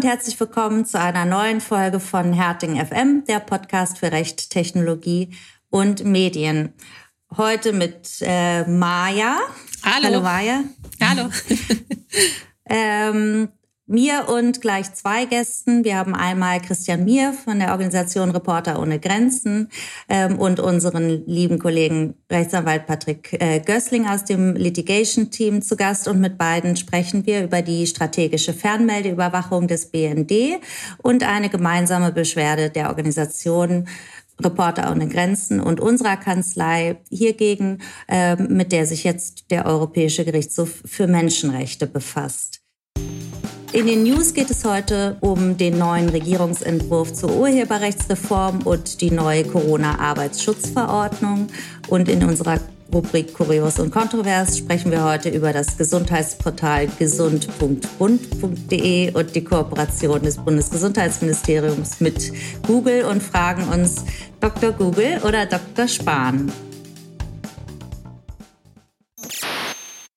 Und herzlich willkommen zu einer neuen Folge von Herting FM, der Podcast für Recht, Technologie und Medien. Heute mit äh, Maja. Hallo. Hallo Maja. Hallo. ähm, mir und gleich zwei Gästen. Wir haben einmal Christian Mier von der Organisation Reporter ohne Grenzen ähm, und unseren lieben Kollegen Rechtsanwalt Patrick äh, Gößling aus dem Litigation-Team zu Gast. Und mit beiden sprechen wir über die strategische Fernmeldeüberwachung des BND und eine gemeinsame Beschwerde der Organisation Reporter ohne Grenzen und unserer Kanzlei hiergegen, äh, mit der sich jetzt der Europäische Gerichtshof für Menschenrechte befasst. In den News geht es heute um den neuen Regierungsentwurf zur Urheberrechtsreform und die neue Corona-Arbeitsschutzverordnung. Und in unserer Rubrik Kurios und Kontrovers sprechen wir heute über das Gesundheitsportal gesund.bund.de und die Kooperation des Bundesgesundheitsministeriums mit Google und fragen uns Dr. Google oder Dr. Spahn.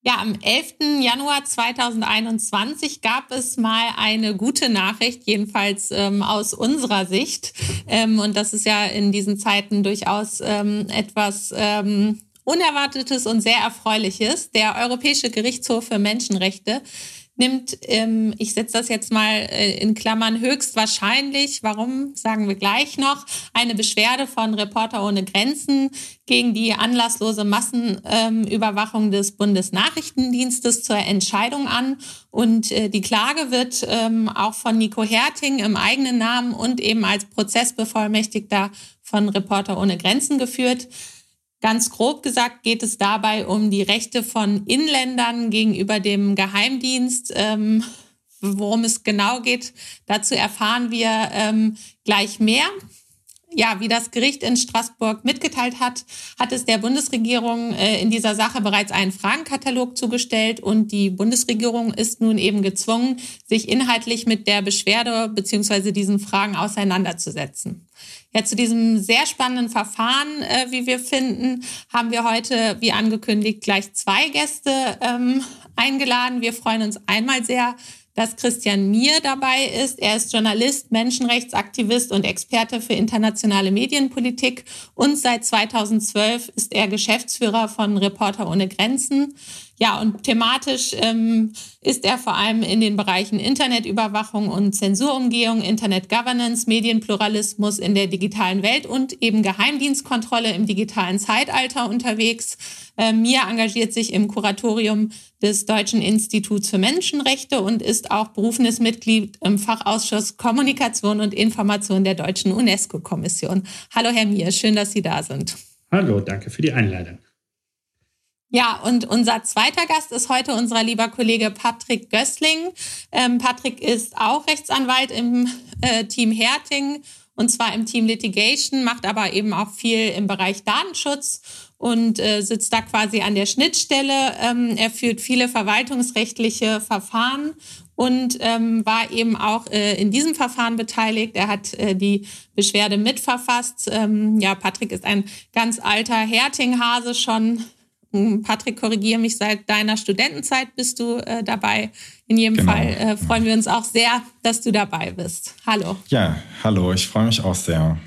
Ja, am 11. Januar 2021 gab es mal eine gute Nachricht, jedenfalls ähm, aus unserer Sicht. Ähm, und das ist ja in diesen Zeiten durchaus ähm, etwas ähm, Unerwartetes und sehr Erfreuliches. Der Europäische Gerichtshof für Menschenrechte nimmt, ähm, ich setze das jetzt mal äh, in Klammern, höchstwahrscheinlich, warum sagen wir gleich noch, eine Beschwerde von Reporter ohne Grenzen gegen die anlasslose Massenüberwachung ähm, des Bundesnachrichtendienstes zur Entscheidung an. Und äh, die Klage wird ähm, auch von Nico Herting im eigenen Namen und eben als Prozessbevollmächtigter von Reporter ohne Grenzen geführt. Ganz grob gesagt geht es dabei um die Rechte von Inländern gegenüber dem Geheimdienst. Ähm, worum es genau geht, dazu erfahren wir ähm, gleich mehr. Ja, wie das Gericht in Straßburg mitgeteilt hat, hat es der Bundesregierung äh, in dieser Sache bereits einen Fragenkatalog zugestellt und die Bundesregierung ist nun eben gezwungen, sich inhaltlich mit der Beschwerde beziehungsweise diesen Fragen auseinanderzusetzen. Ja, zu diesem sehr spannenden Verfahren, äh, wie wir finden, haben wir heute, wie angekündigt, gleich zwei Gäste ähm, eingeladen. Wir freuen uns einmal sehr, dass Christian Mier dabei ist. Er ist Journalist, Menschenrechtsaktivist und Experte für internationale Medienpolitik und seit 2012 ist er Geschäftsführer von Reporter ohne Grenzen. Ja, und thematisch ähm, ist er vor allem in den Bereichen Internetüberwachung und Zensurumgehung, Internet Governance, Medienpluralismus in der digitalen Welt und eben Geheimdienstkontrolle im digitalen Zeitalter unterwegs. Äh, Mia engagiert sich im Kuratorium des Deutschen Instituts für Menschenrechte und ist auch berufenes Mitglied im Fachausschuss Kommunikation und Information der Deutschen UNESCO-Kommission. Hallo, Herr Mier, schön, dass Sie da sind. Hallo, danke für die Einladung. Ja, und unser zweiter Gast ist heute unser lieber Kollege Patrick Gößling. Ähm, Patrick ist auch Rechtsanwalt im äh, Team Herting und zwar im Team Litigation, macht aber eben auch viel im Bereich Datenschutz und äh, sitzt da quasi an der Schnittstelle. Ähm, er führt viele verwaltungsrechtliche Verfahren und ähm, war eben auch äh, in diesem Verfahren beteiligt. Er hat äh, die Beschwerde mitverfasst. Ähm, ja, Patrick ist ein ganz alter Hertinghase schon Patrick, korrigiere mich, seit deiner Studentenzeit bist du äh, dabei. In jedem genau. Fall äh, freuen wir uns auch sehr, dass du dabei bist. Hallo. Ja, hallo, ich freue mich auch sehr.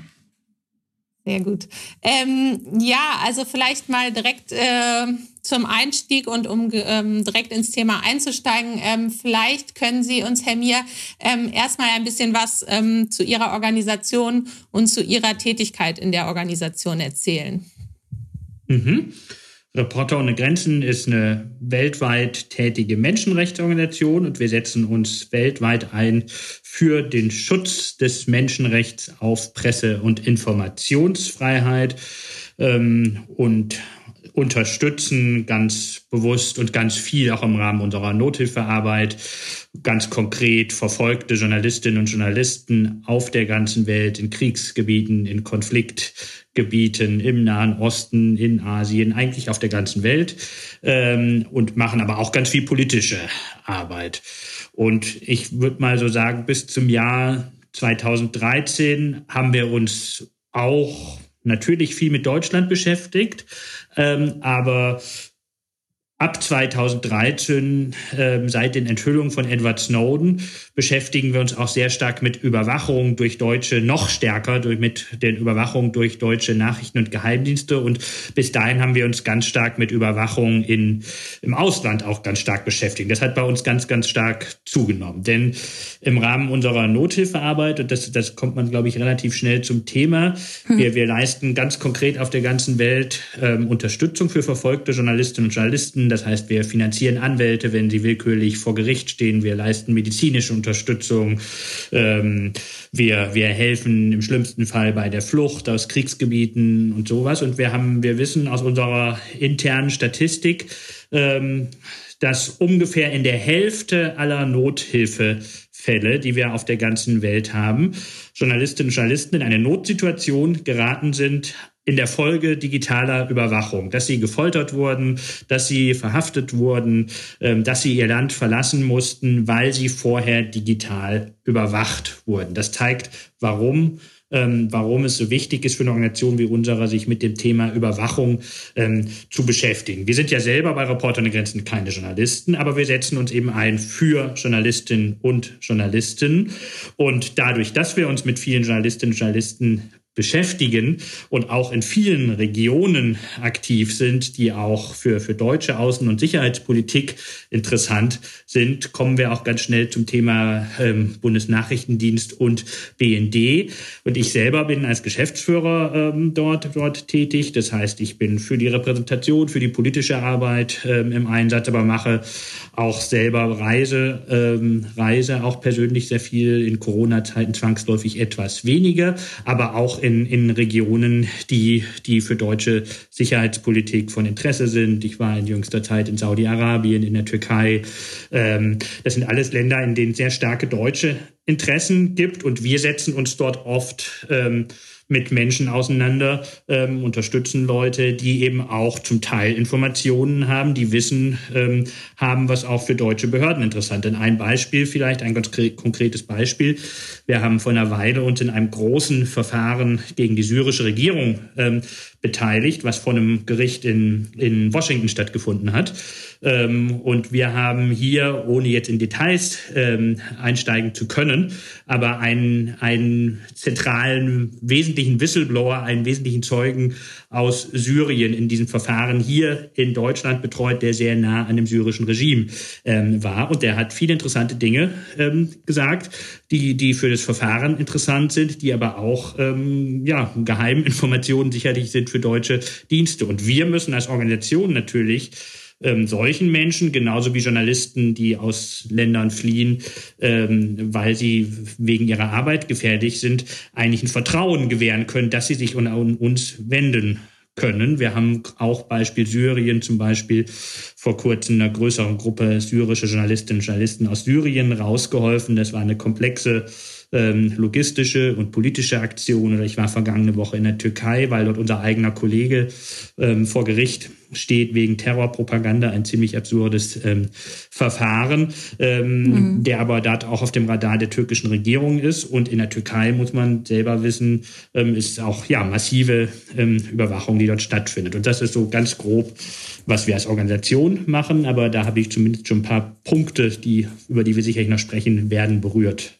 Sehr gut. Ähm, ja, also vielleicht mal direkt äh, zum Einstieg und um ähm, direkt ins Thema einzusteigen. Ähm, vielleicht können Sie uns, Herr Mir, ähm, erstmal ein bisschen was ähm, zu Ihrer Organisation und zu Ihrer Tätigkeit in der Organisation erzählen. Mhm. Reporter ohne Grenzen ist eine weltweit tätige Menschenrechtsorganisation und wir setzen uns weltweit ein für den Schutz des Menschenrechts auf Presse- und Informationsfreiheit ähm, und unterstützen ganz bewusst und ganz viel auch im Rahmen unserer Nothilfearbeit ganz konkret verfolgte Journalistinnen und Journalisten auf der ganzen Welt in Kriegsgebieten, in Konflikt Gebieten im Nahen Osten, in Asien, eigentlich auf der ganzen Welt ähm, und machen aber auch ganz viel politische Arbeit. Und ich würde mal so sagen, bis zum Jahr 2013 haben wir uns auch natürlich viel mit Deutschland beschäftigt, ähm, aber ab 2013, äh, seit den Enthüllungen von Edward Snowden, beschäftigen wir uns auch sehr stark mit Überwachung durch Deutsche, noch stärker durch, mit den Überwachungen durch deutsche Nachrichten- und Geheimdienste. Und bis dahin haben wir uns ganz stark mit Überwachung in, im Ausland auch ganz stark beschäftigt. Das hat bei uns ganz, ganz stark zugenommen. Denn im Rahmen unserer Nothilfearbeit, und das, das kommt man, glaube ich, relativ schnell zum Thema, hm. wir, wir leisten ganz konkret auf der ganzen Welt ähm, Unterstützung für verfolgte Journalistinnen und Journalisten das heißt, wir finanzieren Anwälte, wenn sie willkürlich vor Gericht stehen. Wir leisten medizinische Unterstützung. Ähm, wir, wir helfen im schlimmsten Fall bei der Flucht aus Kriegsgebieten und sowas. Und wir haben, wir wissen aus unserer internen Statistik, ähm, dass ungefähr in der Hälfte aller Nothilfefälle, die wir auf der ganzen Welt haben, Journalistinnen und Journalisten in eine Notsituation geraten sind, in der Folge digitaler Überwachung, dass sie gefoltert wurden, dass sie verhaftet wurden, ähm, dass sie ihr Land verlassen mussten, weil sie vorher digital überwacht wurden. Das zeigt, warum ähm, warum es so wichtig ist für eine Organisation wie unsere, sich mit dem Thema Überwachung ähm, zu beschäftigen. Wir sind ja selber bei Reporter ohne Grenzen keine Journalisten, aber wir setzen uns eben ein für Journalistinnen und Journalisten. Und dadurch, dass wir uns mit vielen Journalistinnen und Journalisten beschäftigen und auch in vielen Regionen aktiv sind, die auch für, für deutsche Außen- und Sicherheitspolitik interessant sind, kommen wir auch ganz schnell zum Thema ähm, Bundesnachrichtendienst und BND. Und ich selber bin als Geschäftsführer ähm, dort, dort tätig. Das heißt, ich bin für die Repräsentation, für die politische Arbeit ähm, im Einsatz, aber mache auch selber Reise, ähm, Reise auch persönlich sehr viel, in Corona-Zeiten zwangsläufig etwas weniger, aber auch in, in Regionen, die, die für deutsche Sicherheitspolitik von Interesse sind. Ich war in jüngster Zeit in Saudi-Arabien, in der Türkei. Ähm, das sind alles Länder, in denen sehr starke deutsche Interessen gibt und wir setzen uns dort oft ähm, mit Menschen auseinander, ähm, unterstützen Leute, die eben auch zum Teil Informationen haben, die Wissen ähm, haben, was auch für deutsche Behörden interessant ist. Ein Beispiel vielleicht, ein ganz konkretes Beispiel. Wir haben vor einer Weile uns in einem großen Verfahren gegen die syrische Regierung ähm, beteiligt, was vor einem Gericht in, in Washington stattgefunden hat. Ähm, und wir haben hier, ohne jetzt in Details ähm, einsteigen zu können, aber einen, einen zentralen, wesentlichen Whistleblower, einen wesentlichen Zeugen aus Syrien in diesem Verfahren hier in Deutschland betreut, der sehr nah an dem syrischen Regime ähm, war. Und der hat viele interessante Dinge ähm, gesagt, die, die für das Verfahren interessant sind, die aber auch ähm, ja, Geheiminformationen sicherlich sind für deutsche Dienste. Und wir müssen als Organisation natürlich ähm, solchen Menschen, genauso wie Journalisten, die aus Ländern fliehen, ähm, weil sie wegen ihrer Arbeit gefährlich sind, eigentlich ein Vertrauen gewähren können, dass sie sich an uns wenden können. Wir haben auch Beispiel Syrien zum Beispiel vor kurzem einer größeren Gruppe syrische Journalistinnen und Journalisten aus Syrien rausgeholfen. Das war eine komplexe ähm, logistische und politische Aktion. Oder ich war vergangene Woche in der Türkei, weil dort unser eigener Kollege ähm, vor Gericht steht wegen Terrorpropaganda, ein ziemlich absurdes ähm, Verfahren, ähm, mhm. der aber dort auch auf dem Radar der türkischen Regierung ist. Und in der Türkei muss man selber wissen, ähm, ist auch ja massive ähm, Überwachung, die dort stattfindet. Und das ist so ganz grob, was wir als Organisation machen. Aber da habe ich zumindest schon ein paar Punkte, die über die wir sicherlich noch sprechen werden, berührt.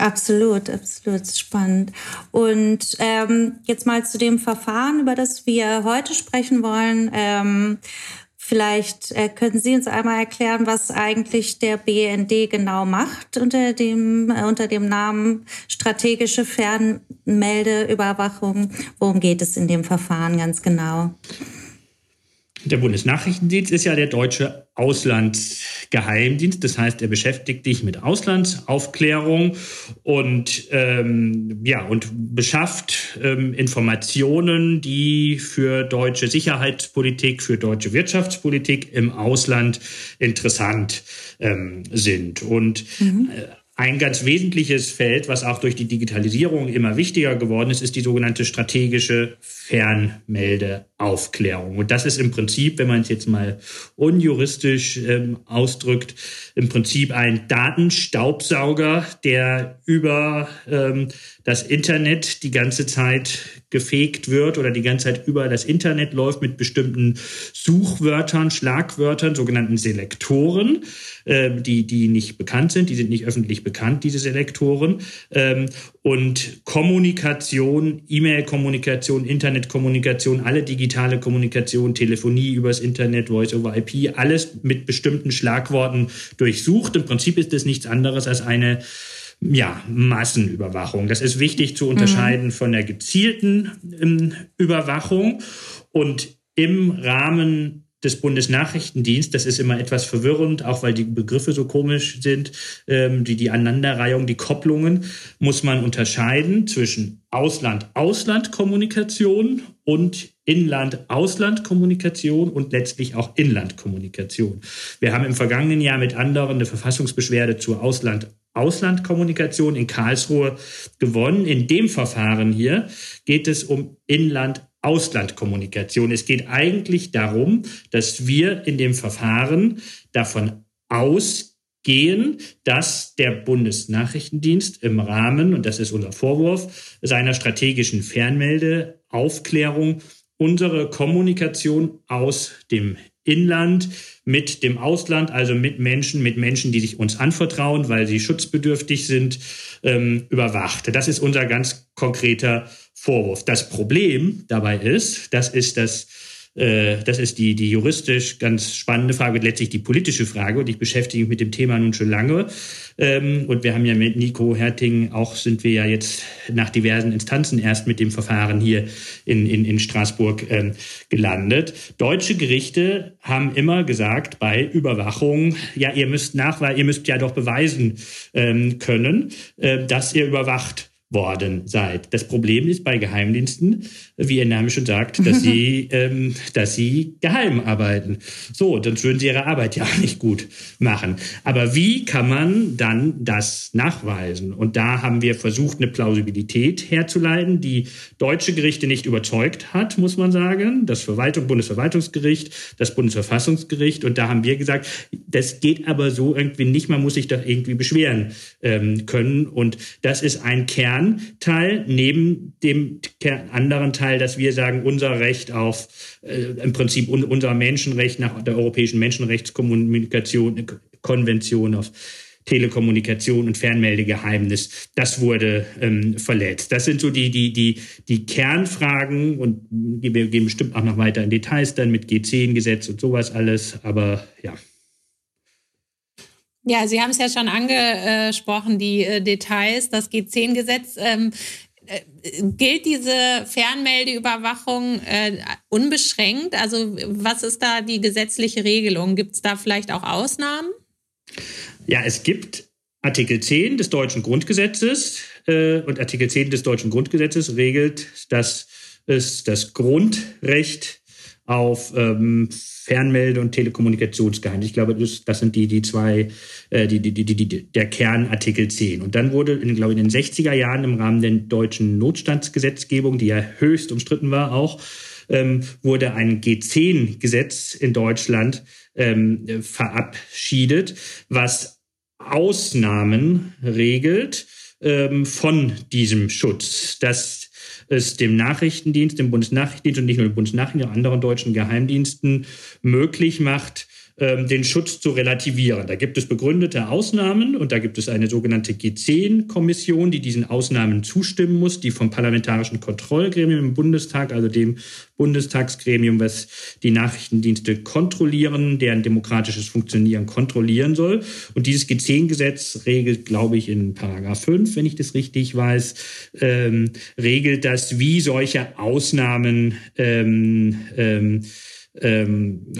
Absolut, absolut spannend. Und ähm, jetzt mal zu dem Verfahren, über das wir heute sprechen wollen. Ähm, vielleicht äh, können Sie uns einmal erklären, was eigentlich der BND genau macht unter dem, äh, unter dem Namen strategische Fernmeldeüberwachung. Worum geht es in dem Verfahren ganz genau? Der Bundesnachrichtendienst ist ja der deutsche Auslandsgeheimdienst. Das heißt, er beschäftigt sich mit Auslandsaufklärung und ähm, ja und beschafft ähm, Informationen, die für deutsche Sicherheitspolitik, für deutsche Wirtschaftspolitik im Ausland interessant ähm, sind. Und mhm. äh, ein ganz wesentliches Feld, was auch durch die Digitalisierung immer wichtiger geworden ist, ist die sogenannte strategische Fernmeldeüberwachung. Aufklärung. Und das ist im Prinzip, wenn man es jetzt mal unjuristisch ähm, ausdrückt, im Prinzip ein Datenstaubsauger, der über ähm, das Internet die ganze Zeit gefegt wird oder die ganze Zeit über das Internet läuft mit bestimmten Suchwörtern, Schlagwörtern, sogenannten Selektoren, äh, die, die nicht bekannt sind, die sind nicht öffentlich bekannt, diese Selektoren. Ähm, und Kommunikation, E-Mail-Kommunikation, Internetkommunikation, alle digitale Kommunikation, Telefonie übers Internet, Voice-over-IP, alles mit bestimmten Schlagworten durchsucht. Im Prinzip ist es nichts anderes als eine ja, Massenüberwachung. Das ist wichtig zu unterscheiden mhm. von der gezielten ähm, Überwachung. Und im Rahmen des Bundesnachrichtendienstes, das ist immer etwas verwirrend, auch weil die Begriffe so komisch sind, ähm, die, die Aneinanderreihung, die Kopplungen, muss man unterscheiden zwischen Ausland-Ausland-Kommunikation und Inland-Ausland-Kommunikation und letztlich auch Inland-Kommunikation. Wir haben im vergangenen Jahr mit anderen eine Verfassungsbeschwerde zur Ausland Auslandkommunikation in Karlsruhe gewonnen. In dem Verfahren hier geht es um Inland-Ausland-Kommunikation. Es geht eigentlich darum, dass wir in dem Verfahren davon ausgehen, dass der Bundesnachrichtendienst im Rahmen, und das ist unser Vorwurf, seiner strategischen Fernmeldeaufklärung unsere Kommunikation aus dem Inland mit dem Ausland, also mit Menschen, mit Menschen, die sich uns anvertrauen, weil sie schutzbedürftig sind, ähm, überwacht. Das ist unser ganz konkreter Vorwurf. Das Problem dabei ist, das ist das das ist die, die juristisch ganz spannende Frage, letztlich die politische Frage. Und ich beschäftige mich mit dem Thema nun schon lange. Ähm, und wir haben ja mit Nico Herting auch, sind wir ja jetzt nach diversen Instanzen erst mit dem Verfahren hier in, in, in Straßburg ähm, gelandet. Deutsche Gerichte haben immer gesagt bei Überwachung, ja, ihr müsst nachweisen, ihr müsst ja doch beweisen ähm, können, äh, dass ihr überwacht worden seid. Das Problem ist bei Geheimdiensten, wie Ihr Name schon sagt, dass sie, ähm, dass sie geheim arbeiten. So, dann würden sie ihre Arbeit ja auch nicht gut machen. Aber wie kann man dann das nachweisen? Und da haben wir versucht, eine Plausibilität herzuleiten, die deutsche Gerichte nicht überzeugt hat, muss man sagen. Das Verwaltung, Bundesverwaltungsgericht, das Bundesverfassungsgericht. Und da haben wir gesagt, das geht aber so irgendwie nicht. Man muss sich doch irgendwie beschweren ähm, können. Und das ist ein Kern Kernteil neben dem anderen Teil, dass wir sagen, unser Recht auf äh, im Prinzip un, unser Menschenrecht nach der Europäischen Menschenrechtskommunikation Konvention auf Telekommunikation und Fernmeldegeheimnis, das wurde ähm, verletzt. Das sind so die, die, die, die Kernfragen und wir gehen bestimmt auch noch weiter in Details dann mit G10-Gesetz und sowas alles, aber ja. Ja, Sie haben es ja schon angesprochen, die äh, Details, das G10-Gesetz. Ähm, äh, gilt diese Fernmeldeüberwachung äh, unbeschränkt? Also was ist da die gesetzliche Regelung? Gibt es da vielleicht auch Ausnahmen? Ja, es gibt Artikel 10 des deutschen Grundgesetzes äh, und Artikel 10 des deutschen Grundgesetzes regelt, dass es das Grundrecht auf ähm, Fernmelde- und Telekommunikationsgeheimnis. Ich glaube, das, das sind die, die zwei, äh, die, die, die, die, der Kern Artikel 10. Und dann wurde, in, glaube ich, in den 60er Jahren im Rahmen der deutschen Notstandsgesetzgebung, die ja höchst umstritten war auch, ähm, wurde ein G10-Gesetz in Deutschland ähm, verabschiedet, was Ausnahmen regelt ähm, von diesem Schutz. Das es dem Nachrichtendienst, dem Bundesnachrichtendienst und nicht nur dem Bundesnachrichtendienst, anderen deutschen Geheimdiensten möglich macht, den Schutz zu relativieren. Da gibt es begründete Ausnahmen und da gibt es eine sogenannte G10-Kommission, die diesen Ausnahmen zustimmen muss, die vom Parlamentarischen Kontrollgremium im Bundestag, also dem Bundestagsgremium, was die Nachrichtendienste kontrollieren, deren demokratisches Funktionieren kontrollieren soll. Und dieses G10-Gesetz regelt, glaube ich, in Paragraph 5, wenn ich das richtig weiß, ähm, regelt das, wie solche Ausnahmen ähm, ähm, ähm,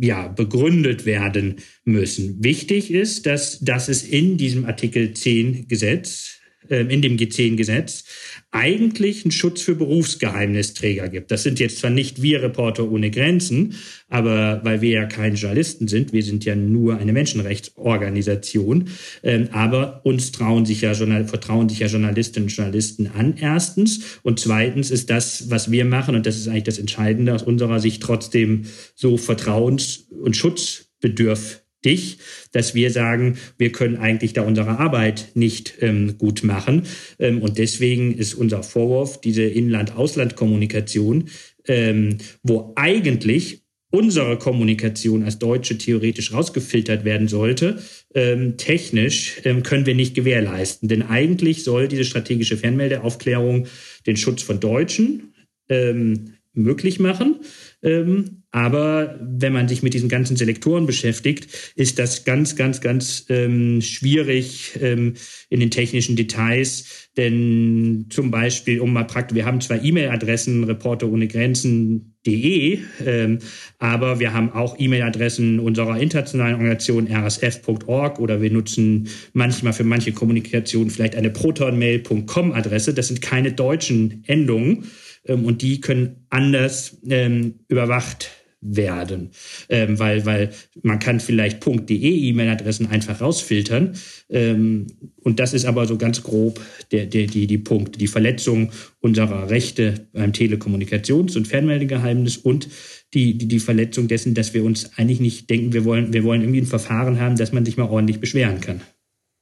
ja, begründet werden müssen. Wichtig ist, dass, dass es in diesem Artikel 10 Gesetz in dem G10-Gesetz eigentlich einen Schutz für Berufsgeheimnisträger gibt. Das sind jetzt zwar nicht wir Reporter ohne Grenzen, aber weil wir ja keine Journalisten sind, wir sind ja nur eine Menschenrechtsorganisation, ähm, aber uns trauen sich ja vertrauen sich ja Journalistinnen und Journalisten an, erstens. Und zweitens ist das, was wir machen, und das ist eigentlich das Entscheidende aus unserer Sicht, trotzdem so vertrauens- und schutzbedürftig dich, dass wir sagen, wir können eigentlich da unsere Arbeit nicht ähm, gut machen. Ähm, und deswegen ist unser Vorwurf diese Inland-Ausland-Kommunikation, ähm, wo eigentlich unsere Kommunikation als Deutsche theoretisch rausgefiltert werden sollte, ähm, technisch ähm, können wir nicht gewährleisten. Denn eigentlich soll diese strategische Fernmeldeaufklärung den Schutz von Deutschen ähm, möglich machen. Ähm, aber wenn man sich mit diesen ganzen Selektoren beschäftigt, ist das ganz, ganz, ganz ähm, schwierig ähm, in den technischen Details. Denn zum Beispiel, um mal praktisch, wir haben zwar E-Mail-Adressen, Reporter ohne Grenzen.de, ähm, aber wir haben auch E-Mail-Adressen unserer internationalen Organisation rsf.org oder wir nutzen manchmal für manche Kommunikation vielleicht eine protonmail.com-Adresse. Das sind keine deutschen Endungen und die können anders ähm, überwacht werden, ähm, weil, weil man kann vielleicht .de E-Mail-Adressen einfach rausfiltern ähm, und das ist aber so ganz grob der, der, die, die Punkte, die Verletzung unserer Rechte beim Telekommunikations- und Fernmeldegeheimnis und die, die, die Verletzung dessen, dass wir uns eigentlich nicht denken, wir wollen, wir wollen irgendwie ein Verfahren haben, dass man sich mal ordentlich beschweren kann.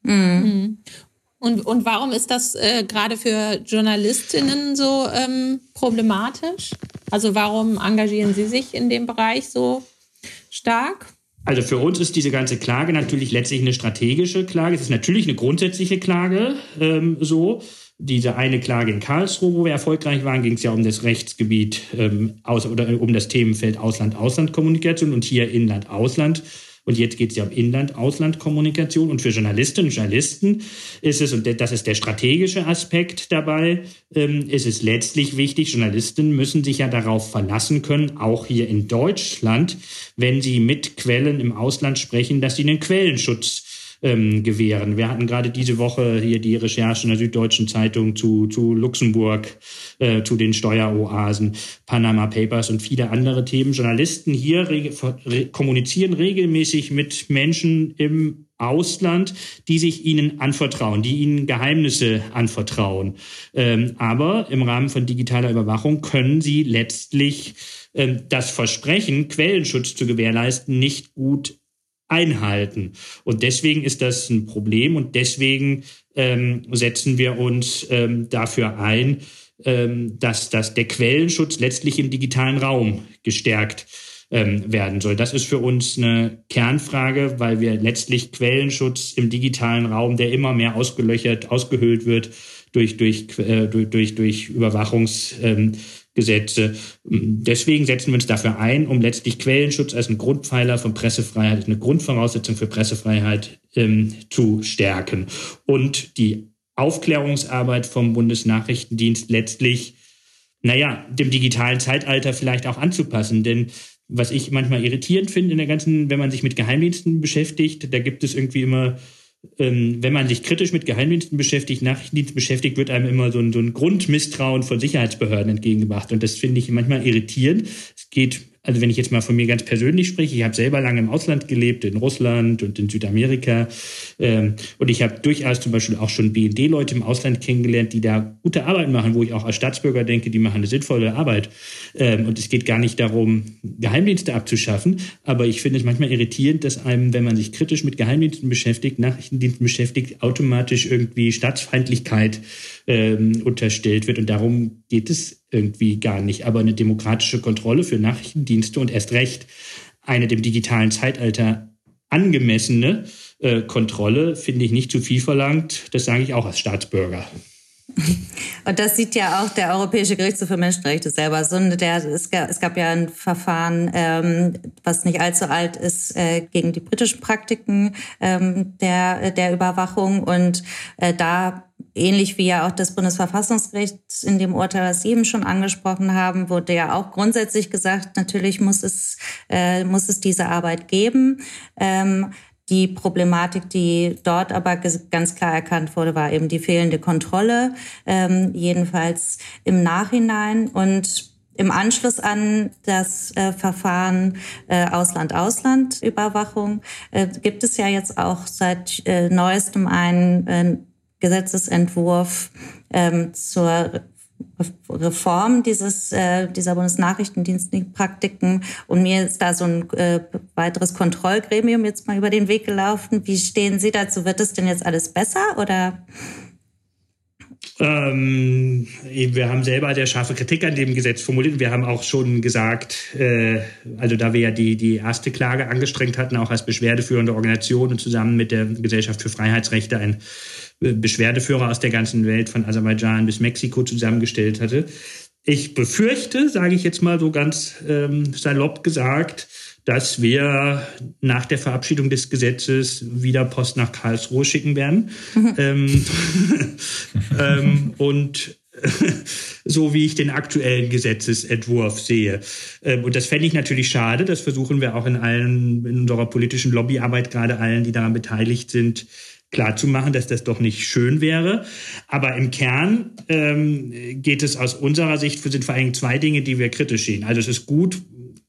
Mhm. Und, und warum ist das äh, gerade für Journalistinnen so ähm, problematisch? Also warum engagieren Sie sich in dem Bereich so stark? Also für uns ist diese ganze Klage natürlich letztlich eine strategische Klage. Es ist natürlich eine grundsätzliche Klage ähm, so. Diese eine Klage in Karlsruhe, wo wir erfolgreich waren, ging es ja um das Rechtsgebiet ähm, aus, oder um das Themenfeld Ausland-Ausland-Kommunikation und hier Inland-Ausland. Und jetzt geht es ja um Inland-Ausland-Kommunikation. Und für Journalistinnen und Journalisten ist es, und das ist der strategische Aspekt dabei, ähm, ist es letztlich wichtig, Journalisten müssen sich ja darauf verlassen können, auch hier in Deutschland, wenn sie mit Quellen im Ausland sprechen, dass sie einen Quellenschutz ähm, gewähren. Wir hatten gerade diese Woche hier die Recherche in der Süddeutschen Zeitung zu, zu Luxemburg, äh, zu den Steueroasen, Panama Papers und viele andere Themen. Journalisten hier reg re kommunizieren regelmäßig mit Menschen im Ausland, die sich ihnen anvertrauen, die ihnen Geheimnisse anvertrauen. Ähm, aber im Rahmen von digitaler Überwachung können sie letztlich ähm, das Versprechen, Quellenschutz zu gewährleisten, nicht gut einhalten. Und deswegen ist das ein Problem und deswegen ähm, setzen wir uns ähm, dafür ein, ähm, dass, dass der Quellenschutz letztlich im digitalen Raum gestärkt ähm, werden soll. Das ist für uns eine Kernfrage, weil wir letztlich Quellenschutz im digitalen Raum, der immer mehr ausgelöchert, ausgehöhlt wird durch, durch, äh, durch, durch, durch Überwachungs, ähm, Gesetze. Deswegen setzen wir uns dafür ein, um letztlich Quellenschutz als einen Grundpfeiler von Pressefreiheit, als eine Grundvoraussetzung für Pressefreiheit ähm, zu stärken und die Aufklärungsarbeit vom Bundesnachrichtendienst letztlich, naja, dem digitalen Zeitalter vielleicht auch anzupassen. Denn was ich manchmal irritierend finde in der ganzen, wenn man sich mit Geheimdiensten beschäftigt, da gibt es irgendwie immer ähm, wenn man sich kritisch mit Geheimdiensten beschäftigt, Nachrichtendiensten beschäftigt, wird einem immer so ein, so ein Grundmisstrauen von Sicherheitsbehörden entgegengebracht. Und das finde ich manchmal irritierend. Es geht also wenn ich jetzt mal von mir ganz persönlich spreche, ich habe selber lange im Ausland gelebt, in Russland und in Südamerika. Ähm, und ich habe durchaus zum Beispiel auch schon BND-Leute im Ausland kennengelernt, die da gute Arbeit machen, wo ich auch als Staatsbürger denke, die machen eine sinnvolle Arbeit. Ähm, und es geht gar nicht darum, Geheimdienste abzuschaffen. Aber ich finde es manchmal irritierend, dass einem, wenn man sich kritisch mit Geheimdiensten beschäftigt, Nachrichtendiensten beschäftigt, automatisch irgendwie Staatsfeindlichkeit ähm, unterstellt wird. Und darum geht es irgendwie gar nicht. Aber eine demokratische Kontrolle für Nachrichtendienste und erst recht eine dem digitalen Zeitalter angemessene äh, Kontrolle finde ich nicht zu viel verlangt. Das sage ich auch als Staatsbürger. Und das sieht ja auch der Europäische Gerichtshof für Menschenrechte selber. So, der, es, gab, ja ein Verfahren, ähm, was nicht allzu alt ist, äh, gegen die britischen Praktiken ähm, der, der Überwachung. Und äh, da ähnlich wie ja auch das Bundesverfassungsgericht in dem Urteil, was Sie eben schon angesprochen haben, wurde ja auch grundsätzlich gesagt, natürlich muss es, äh, muss es diese Arbeit geben. Ähm, die Problematik, die dort aber ganz klar erkannt wurde, war eben die fehlende Kontrolle, ähm, jedenfalls im Nachhinein. Und im Anschluss an das äh, Verfahren äh, Ausland-Ausland-Überwachung äh, gibt es ja jetzt auch seit äh, neuestem einen äh, Gesetzesentwurf ähm, zur Reform dieses, äh, dieser Bundesnachrichtendienstpraktiken. Und mir ist da so ein äh, weiteres Kontrollgremium jetzt mal über den Weg gelaufen. Wie stehen Sie dazu? Wird es denn jetzt alles besser oder? Ähm, wir haben selber sehr scharfe Kritik an dem Gesetz formuliert. Wir haben auch schon gesagt, äh, also da wir ja die, die erste Klage angestrengt hatten, auch als beschwerdeführende Organisation und zusammen mit der Gesellschaft für Freiheitsrechte ein äh, Beschwerdeführer aus der ganzen Welt von Aserbaidschan bis Mexiko zusammengestellt hatte. Ich befürchte, sage ich jetzt mal so ganz ähm, salopp gesagt, dass wir nach der Verabschiedung des Gesetzes wieder Post nach Karlsruhe schicken werden. Mhm. Ähm, ähm, und so wie ich den aktuellen Gesetzesentwurf sehe. Ähm, und das fände ich natürlich schade. Das versuchen wir auch in allen, in unserer politischen Lobbyarbeit, gerade allen, die daran beteiligt sind, klarzumachen, dass das doch nicht schön wäre. Aber im Kern ähm, geht es aus unserer Sicht, sind vor allem zwei Dinge, die wir kritisch sehen. Also es ist gut,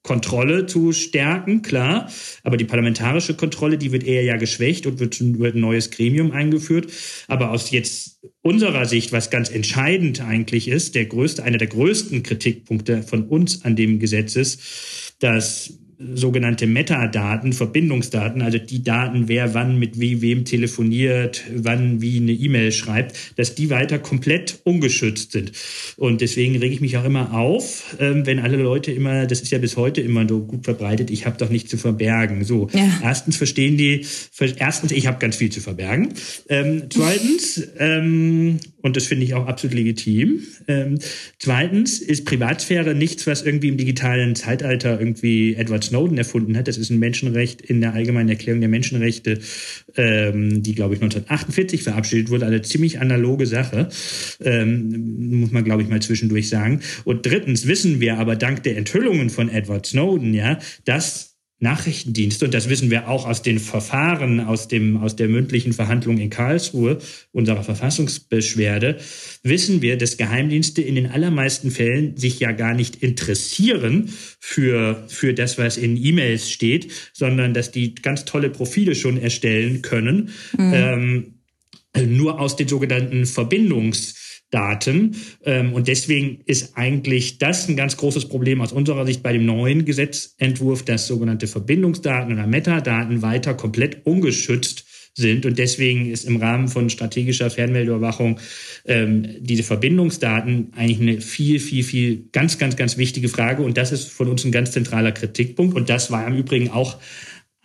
Kontrolle zu stärken, klar. Aber die parlamentarische Kontrolle, die wird eher ja geschwächt und wird, wird ein neues Gremium eingeführt. Aber aus jetzt unserer Sicht, was ganz entscheidend eigentlich ist, der größte, einer der größten Kritikpunkte von uns an dem Gesetz ist, dass sogenannte Metadaten, Verbindungsdaten, also die Daten, wer wann mit wie wem telefoniert, wann wie eine E-Mail schreibt, dass die weiter komplett ungeschützt sind. Und deswegen rege ich mich auch immer auf, ähm, wenn alle Leute immer, das ist ja bis heute immer so gut verbreitet, ich habe doch nichts zu verbergen. So, ja. erstens verstehen die, erstens, ich habe ganz viel zu verbergen. Ähm, zweitens, ähm, und das finde ich auch absolut legitim. Ähm, zweitens ist Privatsphäre nichts, was irgendwie im digitalen Zeitalter irgendwie Edward Snowden erfunden hat. Das ist ein Menschenrecht in der Allgemeinen Erklärung der Menschenrechte, ähm, die, glaube ich, 1948 verabschiedet wurde. Eine ziemlich analoge Sache, ähm, muss man, glaube ich, mal zwischendurch sagen. Und drittens wissen wir aber dank der Enthüllungen von Edward Snowden, ja, dass Nachrichtendienste, und das wissen wir auch aus den Verfahren, aus, dem, aus der mündlichen Verhandlung in Karlsruhe, unserer Verfassungsbeschwerde, wissen wir, dass Geheimdienste in den allermeisten Fällen sich ja gar nicht interessieren für, für das, was in E-Mails steht, sondern dass die ganz tolle Profile schon erstellen können, mhm. ähm, nur aus den sogenannten Verbindungs- Daten. Ähm, und deswegen ist eigentlich das ein ganz großes Problem aus unserer Sicht bei dem neuen Gesetzentwurf, dass sogenannte Verbindungsdaten oder Metadaten weiter komplett ungeschützt sind. Und deswegen ist im Rahmen von strategischer Fernmeldeüberwachung ähm, diese Verbindungsdaten eigentlich eine viel, viel, viel ganz, ganz, ganz wichtige Frage. Und das ist von uns ein ganz zentraler Kritikpunkt. Und das war im Übrigen auch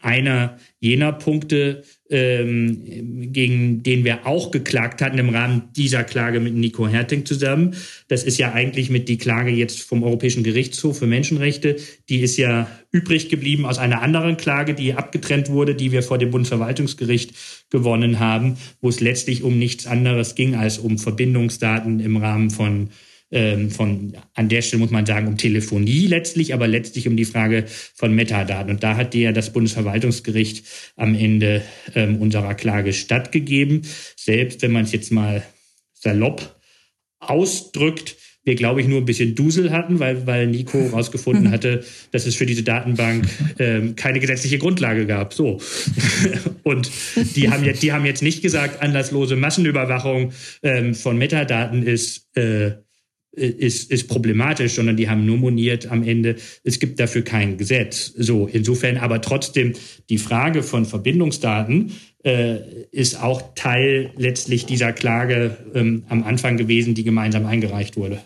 einer jener Punkte, ähm, gegen den wir auch geklagt hatten im Rahmen dieser Klage mit Nico Herting zusammen. Das ist ja eigentlich mit die Klage jetzt vom Europäischen Gerichtshof für Menschenrechte. Die ist ja übrig geblieben aus einer anderen Klage, die abgetrennt wurde, die wir vor dem Bundesverwaltungsgericht gewonnen haben, wo es letztlich um nichts anderes ging als um Verbindungsdaten im Rahmen von ähm, von, an der Stelle muss man sagen, um Telefonie letztlich, aber letztlich um die Frage von Metadaten. Und da hat ja das Bundesverwaltungsgericht am Ende ähm, unserer Klage stattgegeben. Selbst wenn man es jetzt mal salopp ausdrückt, wir, glaube ich, nur ein bisschen Dusel hatten, weil, weil Nico herausgefunden hatte, dass es für diese Datenbank ähm, keine gesetzliche Grundlage gab. So. Und die haben, jetzt, die haben jetzt nicht gesagt, anlasslose Massenüberwachung ähm, von Metadaten ist äh, ist, ist problematisch, sondern die haben nur moniert am Ende, es gibt dafür kein Gesetz. So, insofern aber trotzdem die Frage von Verbindungsdaten äh, ist auch Teil letztlich dieser Klage ähm, am Anfang gewesen, die gemeinsam eingereicht wurde.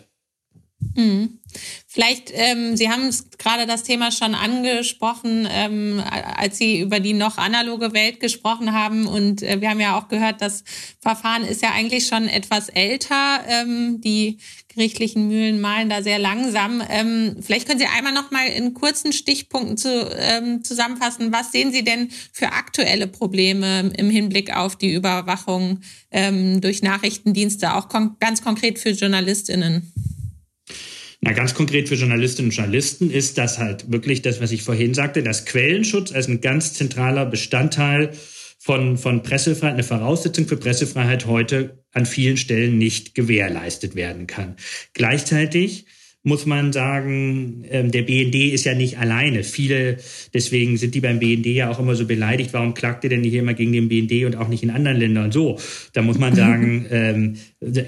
Mhm. Vielleicht, ähm, Sie haben gerade das Thema schon angesprochen, ähm, als Sie über die noch analoge Welt gesprochen haben. Und äh, wir haben ja auch gehört, das Verfahren ist ja eigentlich schon etwas älter. Ähm, die gerichtlichen Mühlen malen da sehr langsam. Ähm, vielleicht können Sie einmal noch mal in kurzen Stichpunkten zu, ähm, zusammenfassen. Was sehen Sie denn für aktuelle Probleme im Hinblick auf die Überwachung ähm, durch Nachrichtendienste, auch kon ganz konkret für JournalistInnen? Na, ganz konkret für Journalistinnen und Journalisten ist das halt wirklich das, was ich vorhin sagte, dass Quellenschutz als ein ganz zentraler Bestandteil von, von Pressefreiheit, eine Voraussetzung für Pressefreiheit heute an vielen Stellen nicht gewährleistet werden kann. Gleichzeitig muss man sagen, ähm, der BND ist ja nicht alleine. Viele, deswegen sind die beim BND ja auch immer so beleidigt. Warum klagt ihr denn hier immer gegen den BND und auch nicht in anderen Ländern? So, da muss man sagen, ähm,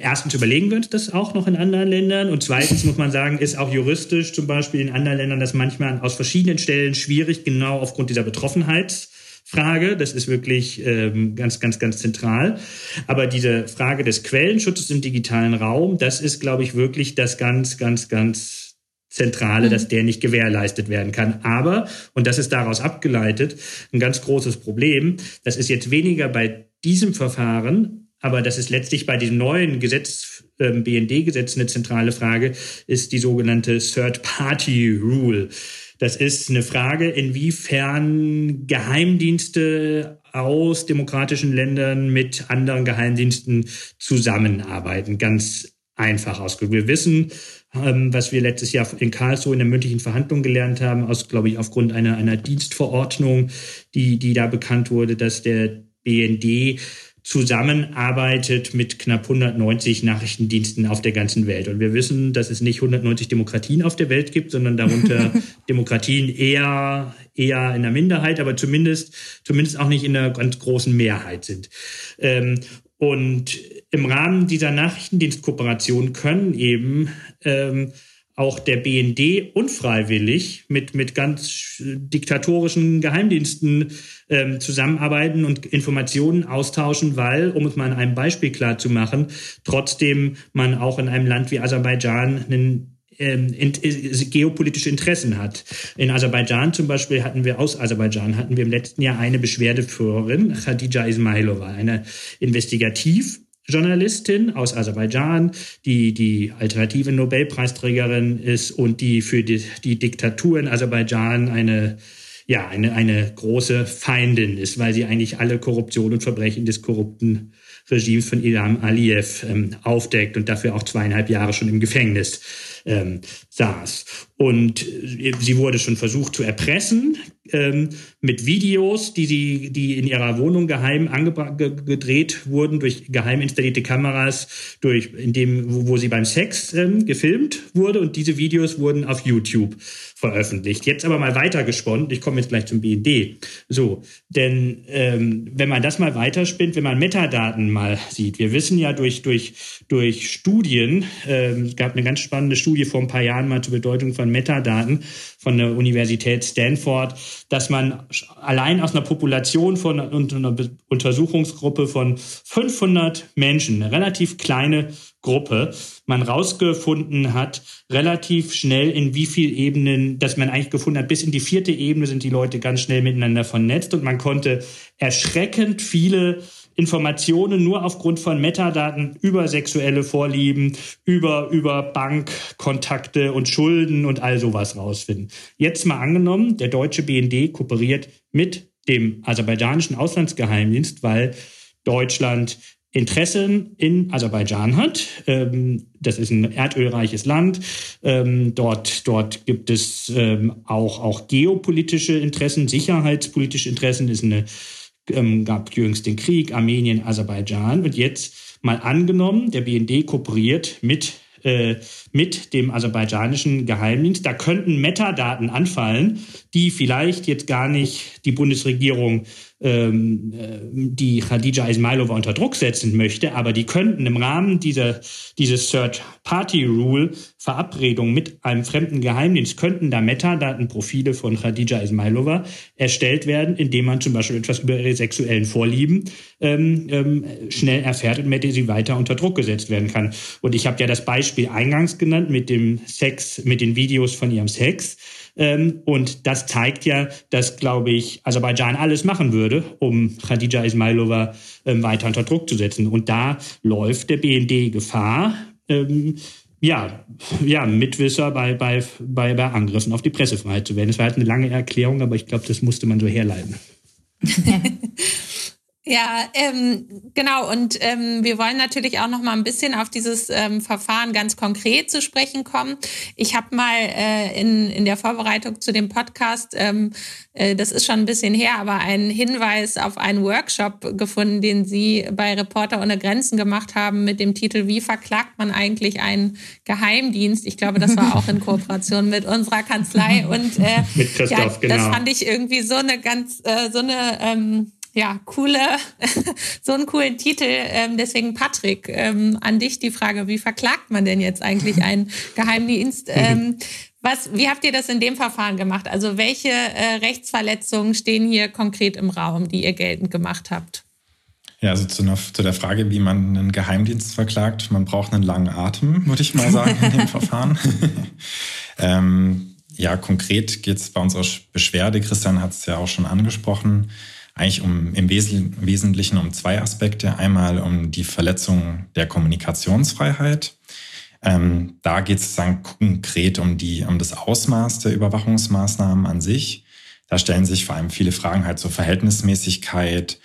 erstens überlegen wir uns das auch noch in anderen Ländern und zweitens muss man sagen, ist auch juristisch zum Beispiel in anderen Ländern das manchmal aus verschiedenen Stellen schwierig, genau aufgrund dieser Betroffenheit Frage. Das ist wirklich ähm, ganz, ganz, ganz zentral. Aber diese Frage des Quellenschutzes im digitalen Raum, das ist, glaube ich, wirklich das ganz, ganz, ganz Zentrale, mhm. dass der nicht gewährleistet werden kann. Aber, und das ist daraus abgeleitet, ein ganz großes Problem, das ist jetzt weniger bei diesem Verfahren, aber das ist letztlich bei diesem neuen Gesetz, ähm, BND-Gesetz eine zentrale Frage, ist die sogenannte Third-Party-Rule. Das ist eine Frage, inwiefern Geheimdienste aus demokratischen Ländern mit anderen Geheimdiensten zusammenarbeiten. Ganz einfach ausgedrückt. Wir wissen, ähm, was wir letztes Jahr in Karlsruhe in der mündlichen Verhandlung gelernt haben, aus, glaube ich, aufgrund einer, einer Dienstverordnung, die, die da bekannt wurde, dass der BND zusammenarbeitet mit knapp 190 Nachrichtendiensten auf der ganzen Welt. Und wir wissen, dass es nicht 190 Demokratien auf der Welt gibt, sondern darunter Demokratien eher, eher in der Minderheit, aber zumindest, zumindest auch nicht in einer ganz großen Mehrheit sind. Ähm, und im Rahmen dieser Nachrichtendienstkooperation können eben ähm, auch der BND unfreiwillig mit, mit ganz diktatorischen Geheimdiensten ähm, zusammenarbeiten und Informationen austauschen, weil, um es mal an einem Beispiel klar zu machen, trotzdem man auch in einem Land wie Aserbaidschan einen ähm, äh, geopolitische Interessen hat. In Aserbaidschan zum Beispiel hatten wir aus Aserbaidschan hatten wir im letzten Jahr eine Beschwerdeführerin, Khadija Ismailova, eine Investigativ Journalistin aus Aserbaidschan, die die alternative Nobelpreisträgerin ist und die für die, die Diktatur in Aserbaidschan eine ja, eine, eine große Feindin ist, weil sie eigentlich alle Korruption und Verbrechen des korrupten Regimes von Ilham Aliyev ähm, aufdeckt und dafür auch zweieinhalb Jahre schon im Gefängnis ähm, saß. Und äh, sie wurde schon versucht zu erpressen ähm, mit Videos, die sie, die in ihrer Wohnung geheim gedreht wurden durch geheim installierte Kameras, durch in dem, wo, wo sie beim Sex ähm, gefilmt wurde. Und diese Videos wurden auf YouTube veröffentlicht. Jetzt aber mal weitergesponnen. Ich komme jetzt gleich zum BND. So, denn ähm, wenn man das mal weiterspinnt, wenn man Metadaten mal sieht, wir wissen ja durch durch durch Studien, ähm, es gab eine ganz spannende Studie vor ein paar Jahren mal zur Bedeutung von Metadaten von der Universität Stanford, dass man allein aus einer Population von und einer Untersuchungsgruppe von 500 Menschen, eine relativ kleine Gruppe, man rausgefunden hat, relativ schnell in wie viel Ebenen, dass man eigentlich gefunden hat, bis in die vierte Ebene sind die Leute ganz schnell miteinander vernetzt und man konnte erschreckend viele Informationen nur aufgrund von Metadaten über sexuelle Vorlieben, über, über Bankkontakte und Schulden und all sowas rausfinden. Jetzt mal angenommen, der deutsche BND kooperiert mit dem aserbaidschanischen Auslandsgeheimdienst, weil Deutschland Interessen in Aserbaidschan hat. Ähm, das ist ein erdölreiches Land. Ähm, dort, dort gibt es ähm, auch, auch geopolitische Interessen, sicherheitspolitische Interessen. Ähm, gab jüngst den Krieg, Armenien, Aserbaidschan. Und jetzt mal angenommen, der BND kooperiert mit äh, mit dem aserbaidschanischen Geheimdienst. Da könnten Metadaten anfallen, die vielleicht jetzt gar nicht die Bundesregierung ähm, äh, die Khadija Ismailova unter Druck setzen möchte, aber die könnten im Rahmen dieser dieses Third-Party-Rule Verabredung mit einem fremden Geheimdienst könnten da Metadatenprofile von Khadija Ismailova erstellt werden, indem man zum Beispiel etwas über ihre sexuellen Vorlieben ähm, ähm, schnell erfährt und mit der sie weiter unter Druck gesetzt werden kann. Und ich habe ja das Beispiel eingangs genannt mit dem Sex, mit den Videos von ihrem Sex. Ähm, und das zeigt ja, dass, glaube ich, Aserbaidschan alles machen würde, um Khadija Ismailova ähm, weiter unter Druck zu setzen. Und da läuft der BND Gefahr, ähm, ja, ja, Mitwisser bei, bei, bei, bei Angriffen auf die Pressefreiheit zu werden. Das war halt eine lange Erklärung, aber ich glaube, das musste man so herleiten. Ja, ähm, genau. Und ähm, wir wollen natürlich auch noch mal ein bisschen auf dieses ähm, Verfahren ganz konkret zu sprechen kommen. Ich habe mal äh, in, in der Vorbereitung zu dem Podcast, ähm, äh, das ist schon ein bisschen her, aber einen Hinweis auf einen Workshop gefunden, den Sie bei Reporter ohne Grenzen gemacht haben mit dem Titel Wie verklagt man eigentlich einen Geheimdienst? Ich glaube, das war auch in Kooperation mit unserer Kanzlei. Und äh, mit Christoph, ja, genau. das fand ich irgendwie so eine ganz, äh, so eine ähm, ja, coole, so einen coolen Titel. Ähm, deswegen, Patrick, ähm, an dich die Frage, wie verklagt man denn jetzt eigentlich einen Geheimdienst? Ähm, was, wie habt ihr das in dem Verfahren gemacht? Also welche äh, Rechtsverletzungen stehen hier konkret im Raum, die ihr geltend gemacht habt? Ja, also zu, einer, zu der Frage, wie man einen Geheimdienst verklagt, man braucht einen langen Atem, würde ich mal sagen, in dem Verfahren. ähm, ja, konkret geht es bei unserer Beschwerde, Christian hat es ja auch schon angesprochen, eigentlich um im Wesentlichen um zwei Aspekte. Einmal um die Verletzung der Kommunikationsfreiheit. Ähm, da geht es dann konkret um, die, um das Ausmaß der Überwachungsmaßnahmen an sich. Da stellen sich vor allem viele Fragen halt zur Verhältnismäßigkeit,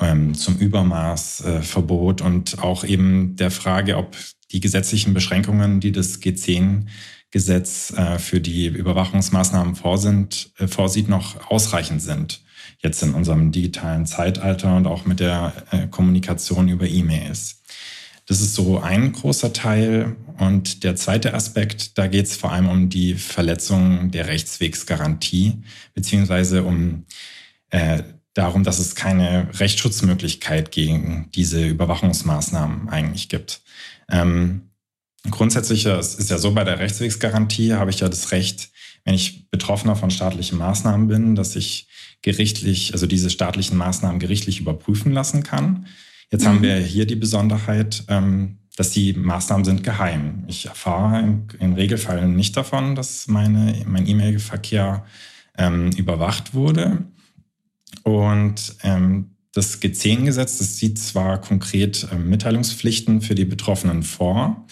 ähm, zum Übermaßverbot äh, und auch eben der Frage, ob die gesetzlichen Beschränkungen, die das G10-Gesetz äh, für die Überwachungsmaßnahmen äh, vorsieht, noch ausreichend sind jetzt in unserem digitalen Zeitalter und auch mit der äh, Kommunikation über E-Mails. Das ist so ein großer Teil. Und der zweite Aspekt, da geht es vor allem um die Verletzung der Rechtswegsgarantie, beziehungsweise um äh, darum, dass es keine Rechtsschutzmöglichkeit gegen diese Überwachungsmaßnahmen eigentlich gibt. Ähm, grundsätzlich ist ja so, bei der Rechtswegsgarantie habe ich ja das Recht, wenn ich Betroffener von staatlichen Maßnahmen bin, dass ich gerichtlich, also diese staatlichen Maßnahmen gerichtlich überprüfen lassen kann. Jetzt mhm. haben wir hier die Besonderheit, ähm, dass die Maßnahmen sind geheim. Ich erfahre im, im Regelfall nicht davon, dass meine, mein E-Mail-Verkehr ähm, überwacht wurde. Und ähm, das G10-Gesetz, das sieht zwar konkret äh, Mitteilungspflichten für die Betroffenen vor,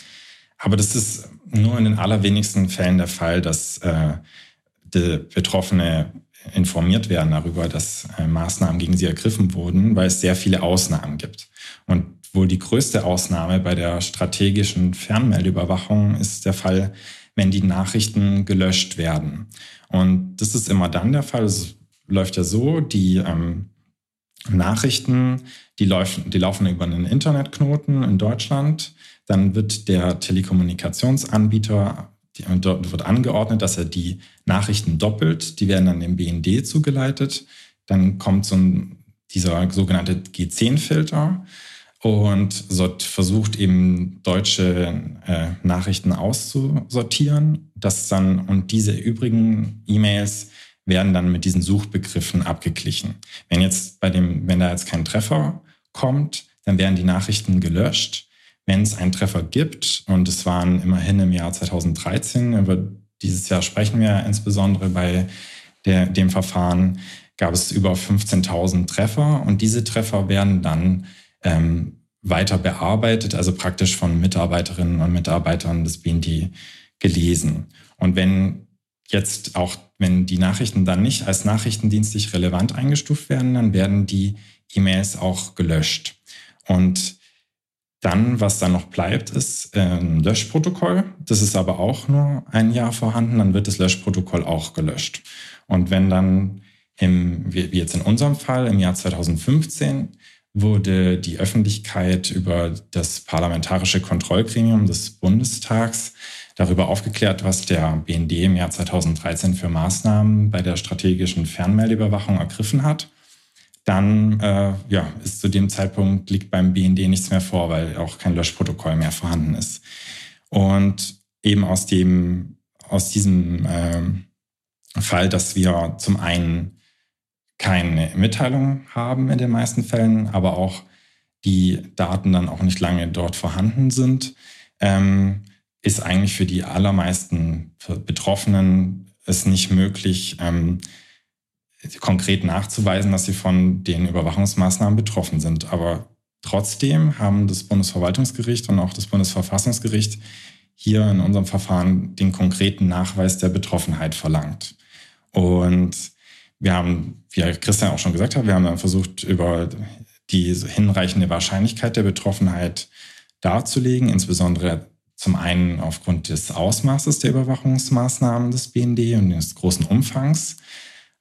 aber das ist nur in den allerwenigsten Fällen der Fall, dass äh, die Betroffene informiert werden darüber, dass äh, Maßnahmen gegen sie ergriffen wurden, weil es sehr viele Ausnahmen gibt. Und wohl die größte Ausnahme bei der strategischen Fernmeldeüberwachung ist der Fall, wenn die Nachrichten gelöscht werden. Und das ist immer dann der Fall. Es läuft ja so, die ähm, Nachrichten, die, laufen, die laufen über einen Internetknoten in Deutschland. Dann wird der Telekommunikationsanbieter und dort wird angeordnet, dass er die Nachrichten doppelt. Die werden dann dem BND zugeleitet. Dann kommt so ein, dieser sogenannte G10-Filter und dort versucht eben deutsche äh, Nachrichten auszusortieren. Das dann, und diese übrigen E-Mails werden dann mit diesen Suchbegriffen abgeglichen. Wenn jetzt bei dem, wenn da jetzt kein Treffer kommt, dann werden die Nachrichten gelöscht wenn es einen Treffer gibt, und es waren immerhin im Jahr 2013, über dieses Jahr sprechen wir insbesondere bei der, dem Verfahren, gab es über 15.000 Treffer und diese Treffer werden dann ähm, weiter bearbeitet, also praktisch von Mitarbeiterinnen und Mitarbeitern des BND gelesen. Und wenn jetzt auch, wenn die Nachrichten dann nicht als nachrichtendienstlich relevant eingestuft werden, dann werden die E-Mails auch gelöscht. Und dann, was dann noch bleibt, ist ein Löschprotokoll. Das ist aber auch nur ein Jahr vorhanden. Dann wird das Löschprotokoll auch gelöscht. Und wenn dann, im, wie jetzt in unserem Fall, im Jahr 2015 wurde die Öffentlichkeit über das parlamentarische Kontrollgremium des Bundestags darüber aufgeklärt, was der BND im Jahr 2013 für Maßnahmen bei der strategischen Fernmeldeüberwachung ergriffen hat dann äh, ja, ist zu dem Zeitpunkt liegt beim BND nichts mehr vor, weil auch kein Löschprotokoll mehr vorhanden ist. Und eben aus dem, aus diesem äh, Fall, dass wir zum einen keine Mitteilung haben in den meisten Fällen, aber auch die Daten dann auch nicht lange dort vorhanden sind, ähm, ist eigentlich für die allermeisten Betroffenen es nicht möglich, ähm, konkret nachzuweisen, dass sie von den Überwachungsmaßnahmen betroffen sind. Aber trotzdem haben das Bundesverwaltungsgericht und auch das Bundesverfassungsgericht hier in unserem Verfahren den konkreten Nachweis der Betroffenheit verlangt. Und wir haben, wie Christian auch schon gesagt hat, wir haben dann versucht, über die hinreichende Wahrscheinlichkeit der Betroffenheit darzulegen, insbesondere zum einen aufgrund des Ausmaßes der Überwachungsmaßnahmen des BND und des großen Umfangs,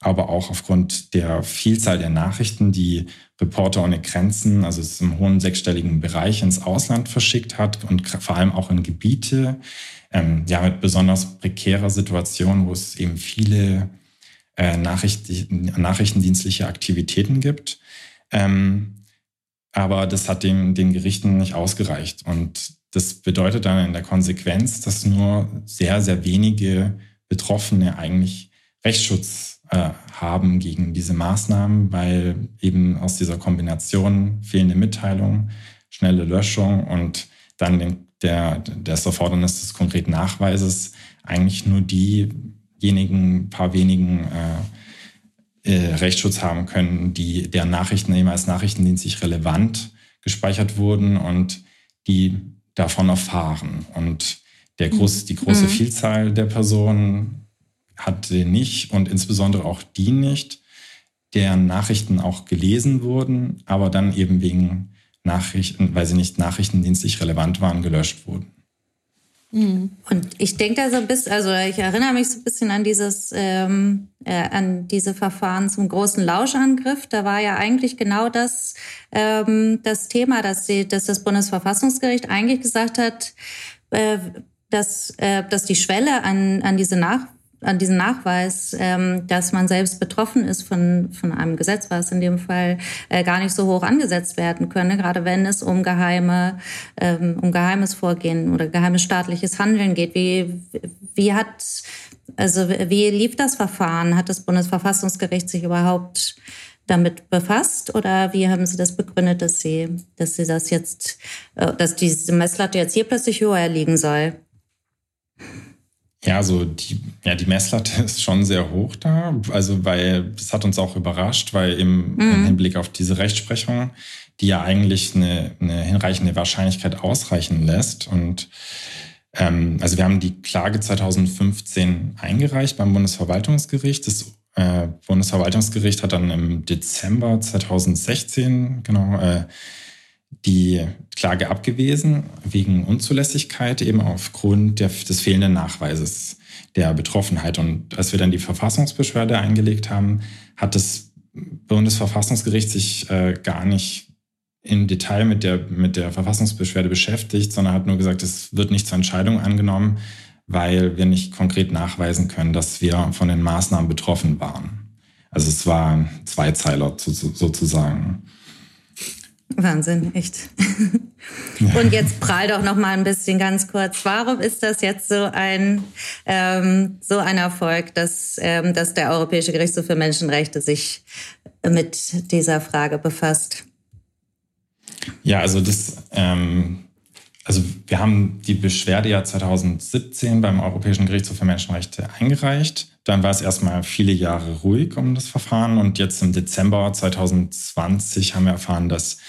aber auch aufgrund der Vielzahl der Nachrichten, die Reporter ohne Grenzen, also es im hohen sechsstelligen Bereich ins Ausland verschickt hat und vor allem auch in Gebiete, ähm, ja, mit besonders prekärer Situation, wo es eben viele äh, Nachrichten, nachrichtendienstliche Aktivitäten gibt. Ähm, aber das hat den, den Gerichten nicht ausgereicht. Und das bedeutet dann in der Konsequenz, dass nur sehr, sehr wenige Betroffene eigentlich Rechtsschutz äh, haben gegen diese Maßnahmen, weil eben aus dieser Kombination fehlende Mitteilung, schnelle Löschung und dann den, der, das Erfordernis des konkreten Nachweises eigentlich nur diejenigen paar wenigen äh, äh, Rechtsschutz haben können, die deren Nachrichten eben als nachrichtendienstlich relevant gespeichert wurden und die davon erfahren. Und der groß, die große mhm. Vielzahl der Personen hat den nicht und insbesondere auch die nicht, deren Nachrichten auch gelesen wurden, aber dann eben wegen Nachrichten, weil sie nicht nachrichtendienstlich relevant waren, gelöscht wurden. Mhm. Und ich denke da so ein bisschen, also ich erinnere mich so ein bisschen an dieses, ähm, äh, an diese Verfahren zum großen Lauschangriff. Da war ja eigentlich genau das, ähm, das Thema, dass, sie, dass das Bundesverfassungsgericht eigentlich gesagt hat, äh, dass, äh, dass die Schwelle an, an diese Nach an diesen Nachweis, ähm, dass man selbst betroffen ist von, von einem Gesetz, was in dem Fall äh, gar nicht so hoch angesetzt werden könne, gerade wenn es um geheime, ähm, um geheimes Vorgehen oder geheimes staatliches Handeln geht. Wie, wie hat, also wie lief das Verfahren? Hat das Bundesverfassungsgericht sich überhaupt damit befasst oder wie haben Sie das begründet, dass Sie, dass Sie das jetzt, äh, dass diese Messlatte jetzt hier plötzlich höher liegen soll? Ja, also die, ja, die Messlatte ist schon sehr hoch da. Also, weil das hat uns auch überrascht, weil im, mhm. im Hinblick auf diese Rechtsprechung, die ja eigentlich eine, eine hinreichende Wahrscheinlichkeit ausreichen lässt. Und ähm, also wir haben die Klage 2015 eingereicht beim Bundesverwaltungsgericht. Das äh, Bundesverwaltungsgericht hat dann im Dezember 2016 genau äh, die Klage abgewiesen wegen Unzulässigkeit eben aufgrund der, des fehlenden Nachweises der Betroffenheit. Und als wir dann die Verfassungsbeschwerde eingelegt haben, hat das Bundesverfassungsgericht sich äh, gar nicht im Detail mit der, mit der Verfassungsbeschwerde beschäftigt, sondern hat nur gesagt, es wird nicht zur Entscheidung angenommen, weil wir nicht konkret nachweisen können, dass wir von den Maßnahmen betroffen waren. Also es war ein Zweizeiler sozusagen. Wahnsinn, echt. Und jetzt prall doch noch mal ein bisschen ganz kurz. Warum ist das jetzt so ein ähm, so ein Erfolg, dass ähm, dass der Europäische Gerichtshof für Menschenrechte sich mit dieser Frage befasst? Ja, also das ähm, also wir haben die Beschwerde ja 2017 beim Europäischen Gerichtshof für Menschenrechte eingereicht. Dann war es erstmal viele Jahre ruhig um das Verfahren und jetzt im Dezember 2020 haben wir erfahren, dass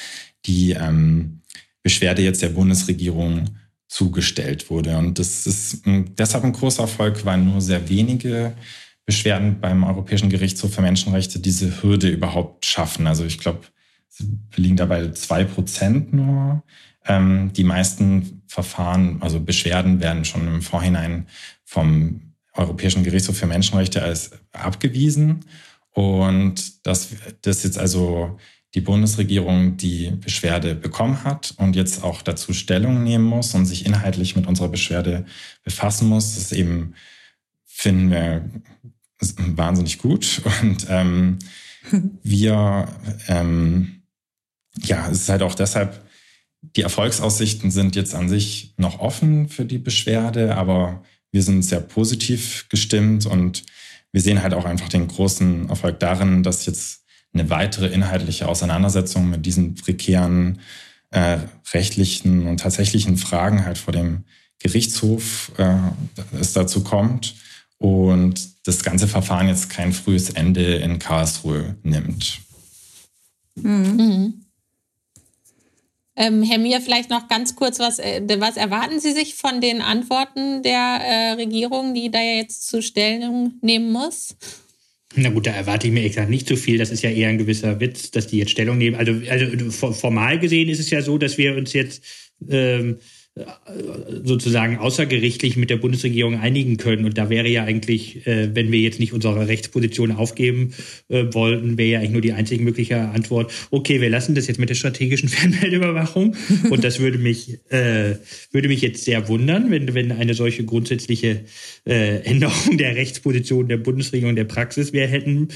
die ähm, Beschwerde jetzt der Bundesregierung zugestellt wurde. Und das ist deshalb ein großer Erfolg, weil nur sehr wenige Beschwerden beim Europäischen Gerichtshof für Menschenrechte diese Hürde überhaupt schaffen. Also ich glaube, wir liegen dabei zwei Prozent nur. Ähm, die meisten Verfahren, also Beschwerden, werden schon im Vorhinein vom Europäischen Gerichtshof für Menschenrechte als abgewiesen. Und dass das jetzt also die Bundesregierung die Beschwerde bekommen hat und jetzt auch dazu Stellung nehmen muss und sich inhaltlich mit unserer Beschwerde befassen muss, das eben finden wir wahnsinnig gut. Und ähm, wir, ähm, ja, es ist halt auch deshalb die Erfolgsaussichten sind jetzt an sich noch offen für die Beschwerde, aber wir sind sehr positiv gestimmt und wir sehen halt auch einfach den großen Erfolg darin, dass jetzt eine weitere inhaltliche Auseinandersetzung mit diesen prekären äh, rechtlichen und tatsächlichen Fragen halt vor dem Gerichtshof äh, es dazu kommt und das ganze Verfahren jetzt kein frühes Ende in Karlsruhe nimmt. Mhm. Ähm, Herr Mier, vielleicht noch ganz kurz, was, äh, was erwarten Sie sich von den Antworten der äh, Regierung, die da jetzt zu Stellung nehmen muss? Na gut, da erwarte ich mir exakt nicht so viel. Das ist ja eher ein gewisser Witz, dass die jetzt Stellung nehmen. Also, also formal gesehen ist es ja so, dass wir uns jetzt ähm, sozusagen außergerichtlich mit der Bundesregierung einigen können. Und da wäre ja eigentlich, äh, wenn wir jetzt nicht unsere Rechtsposition aufgeben äh, wollten, wäre ja eigentlich nur die einzige mögliche Antwort, okay, wir lassen das jetzt mit der strategischen Fernmeldüberwachung. Und das würde mich, äh, würde mich jetzt sehr wundern, wenn, wenn eine solche grundsätzliche Änderung der Rechtsposition der Bundesregierung der Praxis wir hätten.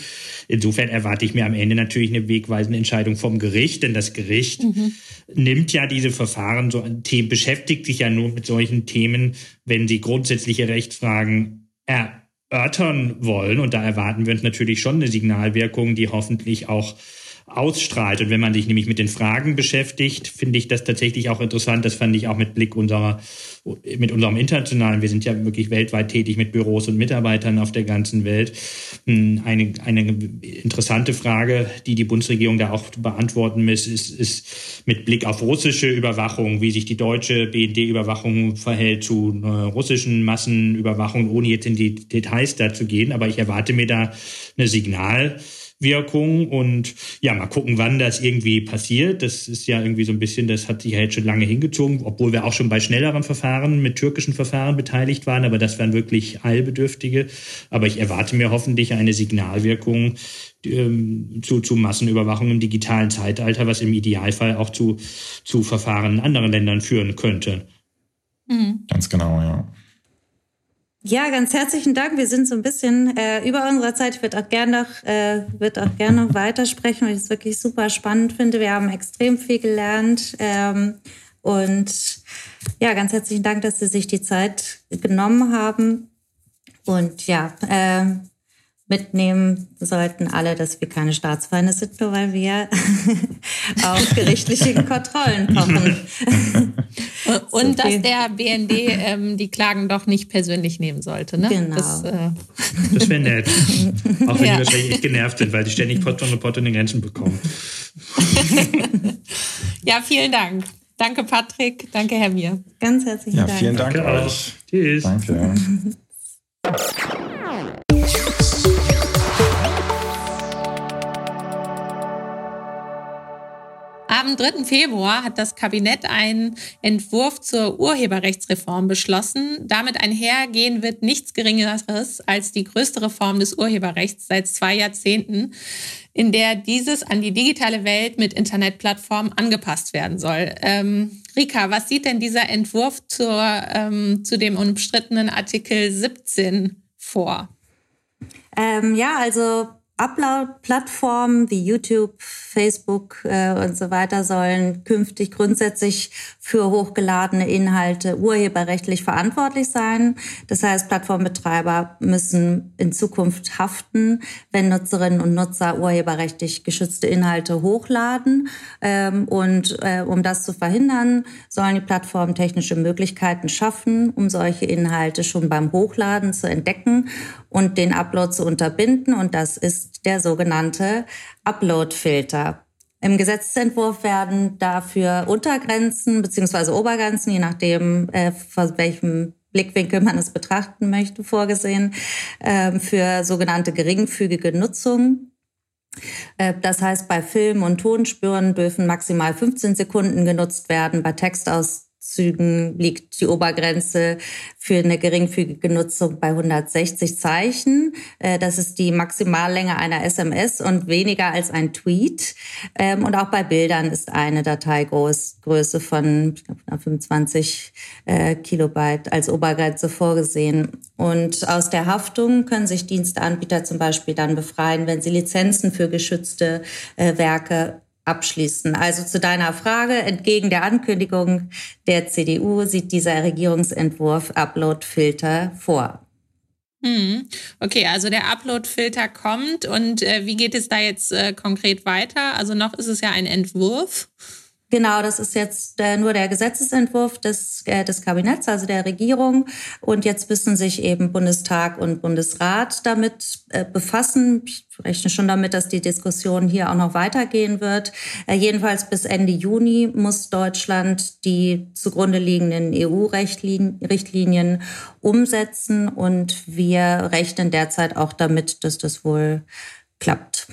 Insofern erwarte ich mir am Ende natürlich eine wegweisende Entscheidung vom Gericht, denn das Gericht mhm. nimmt ja diese Verfahren so an Themen beschäftigt beschäftigt sich ja nur mit solchen Themen, wenn sie grundsätzliche Rechtsfragen erörtern wollen. Und da erwarten wir uns natürlich schon eine Signalwirkung, die hoffentlich auch ausstrahlt. Und wenn man sich nämlich mit den Fragen beschäftigt, finde ich das tatsächlich auch interessant. Das fand ich auch mit Blick unserer, mit unserem internationalen, wir sind ja wirklich weltweit tätig mit Büros und Mitarbeitern auf der ganzen Welt. Hm, eine, eine interessante Frage, die die Bundesregierung da auch beantworten muss, ist, ist mit Blick auf russische Überwachung, wie sich die deutsche BND-Überwachung verhält zu äh, russischen Massenüberwachung, ohne jetzt in die Details dazu gehen. Aber ich erwarte mir da eine Signal, Wirkung und ja, mal gucken, wann das irgendwie passiert. Das ist ja irgendwie so ein bisschen, das hat sich ja jetzt schon lange hingezogen, obwohl wir auch schon bei schnelleren Verfahren mit türkischen Verfahren beteiligt waren, aber das waren wirklich eilbedürftige. Aber ich erwarte mir hoffentlich eine Signalwirkung ähm, zu, zu Massenüberwachung im digitalen Zeitalter, was im Idealfall auch zu, zu Verfahren in anderen Ländern führen könnte. Mhm. Ganz genau, ja. Ja, ganz herzlichen Dank. Wir sind so ein bisschen äh, über unserer Zeit. Ich würde auch gerne noch, äh, würd auch gerne noch weitersprechen, weil ich es wirklich super spannend finde. Wir haben extrem viel gelernt. Ähm, und ja, ganz herzlichen Dank, dass Sie sich die Zeit genommen haben. Und ja, äh, mitnehmen sollten alle, dass wir keine Staatsfeinde sind, nur weil wir auf gerichtliche Kontrollen pochen. Und so dass der BND ähm, die Klagen doch nicht persönlich nehmen sollte. Ne? Genau. Das, äh das wäre nett. Auch wenn ja. die wahrscheinlich echt genervt sind, weil die ständig Pott und Pott in den Grenzen bekommen. ja, vielen Dank. Danke, Patrick. Danke, Herr Mir. Ganz herzlichen ja, Dank. Vielen Dank Danke euch. Tschüss. Danke. Am 3. Februar hat das Kabinett einen Entwurf zur Urheberrechtsreform beschlossen. Damit einhergehen wird nichts Geringeres als die größte Reform des Urheberrechts seit zwei Jahrzehnten, in der dieses an die digitale Welt mit Internetplattformen angepasst werden soll. Ähm, Rika, was sieht denn dieser Entwurf zur, ähm, zu dem umstrittenen Artikel 17 vor? Ähm, ja, also Upload-Plattformen wie YouTube, Facebook äh, und so weiter sollen künftig grundsätzlich für hochgeladene Inhalte urheberrechtlich verantwortlich sein. Das heißt, Plattformbetreiber müssen in Zukunft haften, wenn Nutzerinnen und Nutzer urheberrechtlich geschützte Inhalte hochladen. Ähm, und äh, um das zu verhindern, sollen die Plattformen technische Möglichkeiten schaffen, um solche Inhalte schon beim Hochladen zu entdecken und den Upload zu unterbinden. Und das ist der sogenannte Upload-Filter. Im Gesetzentwurf werden dafür Untergrenzen beziehungsweise Obergrenzen, je nachdem, äh, von welchem Blickwinkel man es betrachten möchte, vorgesehen äh, für sogenannte geringfügige Nutzung. Äh, das heißt, bei Film- und Tonspuren dürfen maximal 15 Sekunden genutzt werden, bei Textaus Zügen liegt die Obergrenze für eine geringfügige Nutzung bei 160 Zeichen. Äh, das ist die Maximallänge einer SMS und weniger als ein Tweet. Ähm, und auch bei Bildern ist eine Dateigröße von 25 äh, Kilobyte als Obergrenze vorgesehen. Und aus der Haftung können sich Diensteanbieter zum Beispiel dann befreien, wenn sie Lizenzen für geschützte äh, Werke abschließen. Also zu deiner Frage, entgegen der Ankündigung der CDU sieht dieser Regierungsentwurf Upload-Filter vor. Hm. Okay, also der Upload-Filter kommt und äh, wie geht es da jetzt äh, konkret weiter? Also noch ist es ja ein Entwurf. Genau, das ist jetzt äh, nur der Gesetzesentwurf des, äh, des Kabinetts, also der Regierung. Und jetzt müssen sich eben Bundestag und Bundesrat damit äh, befassen. Ich rechne schon damit, dass die Diskussion hier auch noch weitergehen wird. Jedenfalls bis Ende Juni muss Deutschland die zugrunde liegenden EU-Richtlinien umsetzen. Und wir rechnen derzeit auch damit, dass das wohl klappt.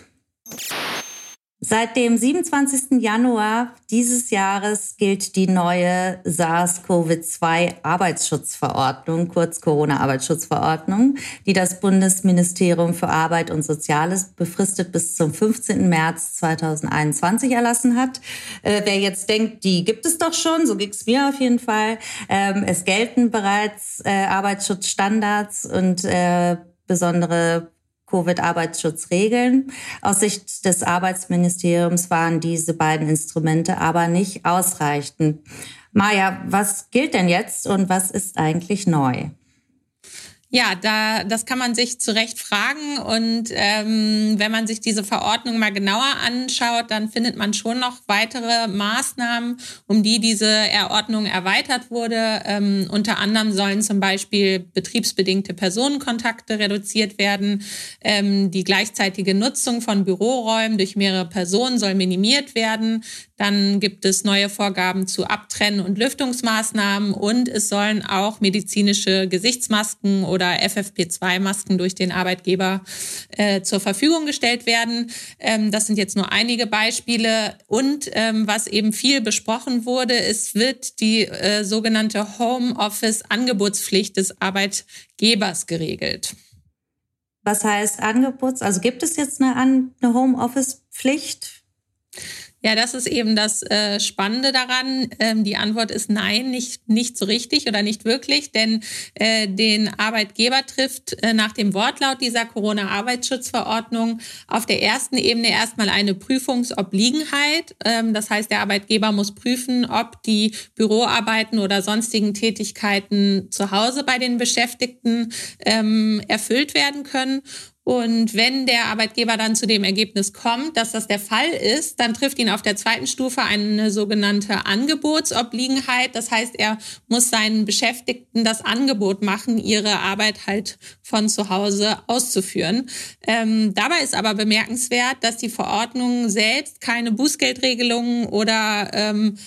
Seit dem 27. Januar dieses Jahres gilt die neue SARS-CoV-2 Arbeitsschutzverordnung, kurz Corona-Arbeitsschutzverordnung, die das Bundesministerium für Arbeit und Soziales befristet bis zum 15. März 2021 erlassen hat. Äh, wer jetzt denkt, die gibt es doch schon, so ging es mir auf jeden Fall. Ähm, es gelten bereits äh, Arbeitsschutzstandards und äh, besondere Covid-Arbeitsschutzregeln. Aus Sicht des Arbeitsministeriums waren diese beiden Instrumente aber nicht ausreichend. Maja, was gilt denn jetzt und was ist eigentlich neu? Ja, da, das kann man sich zu Recht fragen. Und ähm, wenn man sich diese Verordnung mal genauer anschaut, dann findet man schon noch weitere Maßnahmen, um die diese Erordnung erweitert wurde. Ähm, unter anderem sollen zum Beispiel betriebsbedingte Personenkontakte reduziert werden. Ähm, die gleichzeitige Nutzung von Büroräumen durch mehrere Personen soll minimiert werden. Dann gibt es neue Vorgaben zu Abtrennen und Lüftungsmaßnahmen und es sollen auch medizinische Gesichtsmasken oder FFP2-Masken durch den Arbeitgeber äh, zur Verfügung gestellt werden. Ähm, das sind jetzt nur einige Beispiele. Und ähm, was eben viel besprochen wurde, es wird die äh, sogenannte Homeoffice-Angebotspflicht des Arbeitgebers geregelt. Was heißt Angebots? Also gibt es jetzt eine, eine Homeoffice-Pflicht? Ja, das ist eben das äh, Spannende daran. Ähm, die Antwort ist nein, nicht, nicht so richtig oder nicht wirklich, denn äh, den Arbeitgeber trifft äh, nach dem Wortlaut dieser Corona-Arbeitsschutzverordnung auf der ersten Ebene erstmal eine Prüfungsobliegenheit. Ähm, das heißt, der Arbeitgeber muss prüfen, ob die Büroarbeiten oder sonstigen Tätigkeiten zu Hause bei den Beschäftigten ähm, erfüllt werden können. Und wenn der Arbeitgeber dann zu dem Ergebnis kommt, dass das der Fall ist, dann trifft ihn auf der zweiten Stufe eine sogenannte Angebotsobliegenheit. Das heißt, er muss seinen Beschäftigten das Angebot machen, ihre Arbeit halt von zu Hause auszuführen. Ähm, dabei ist aber bemerkenswert, dass die Verordnung selbst keine Bußgeldregelungen oder ähm,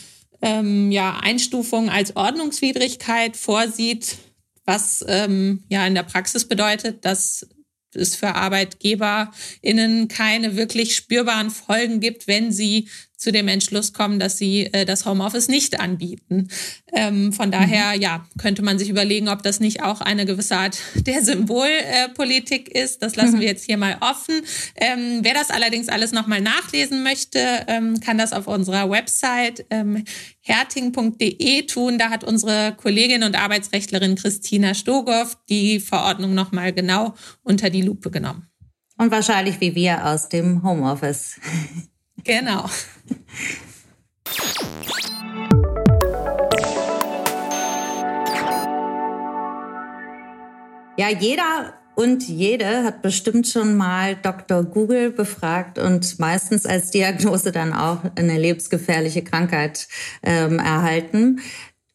ähm, ja, Einstufungen als Ordnungswidrigkeit vorsieht, was ähm, ja in der Praxis bedeutet, dass es für ArbeitgeberInnen keine wirklich spürbaren Folgen gibt, wenn sie zu dem Entschluss kommen, dass sie äh, das Homeoffice nicht anbieten. Ähm, von daher, mhm. ja, könnte man sich überlegen, ob das nicht auch eine gewisse Art der Symbolpolitik äh, ist. Das lassen mhm. wir jetzt hier mal offen. Ähm, wer das allerdings alles nochmal nachlesen möchte, ähm, kann das auf unserer Website ähm, herting.de tun. Da hat unsere Kollegin und Arbeitsrechtlerin Christina Stogow die Verordnung nochmal genau unter die Lupe genommen. Und wahrscheinlich wie wir aus dem Homeoffice. Genau. Ja, jeder und jede hat bestimmt schon mal Dr. Google befragt und meistens als Diagnose dann auch eine lebensgefährliche Krankheit ähm, erhalten.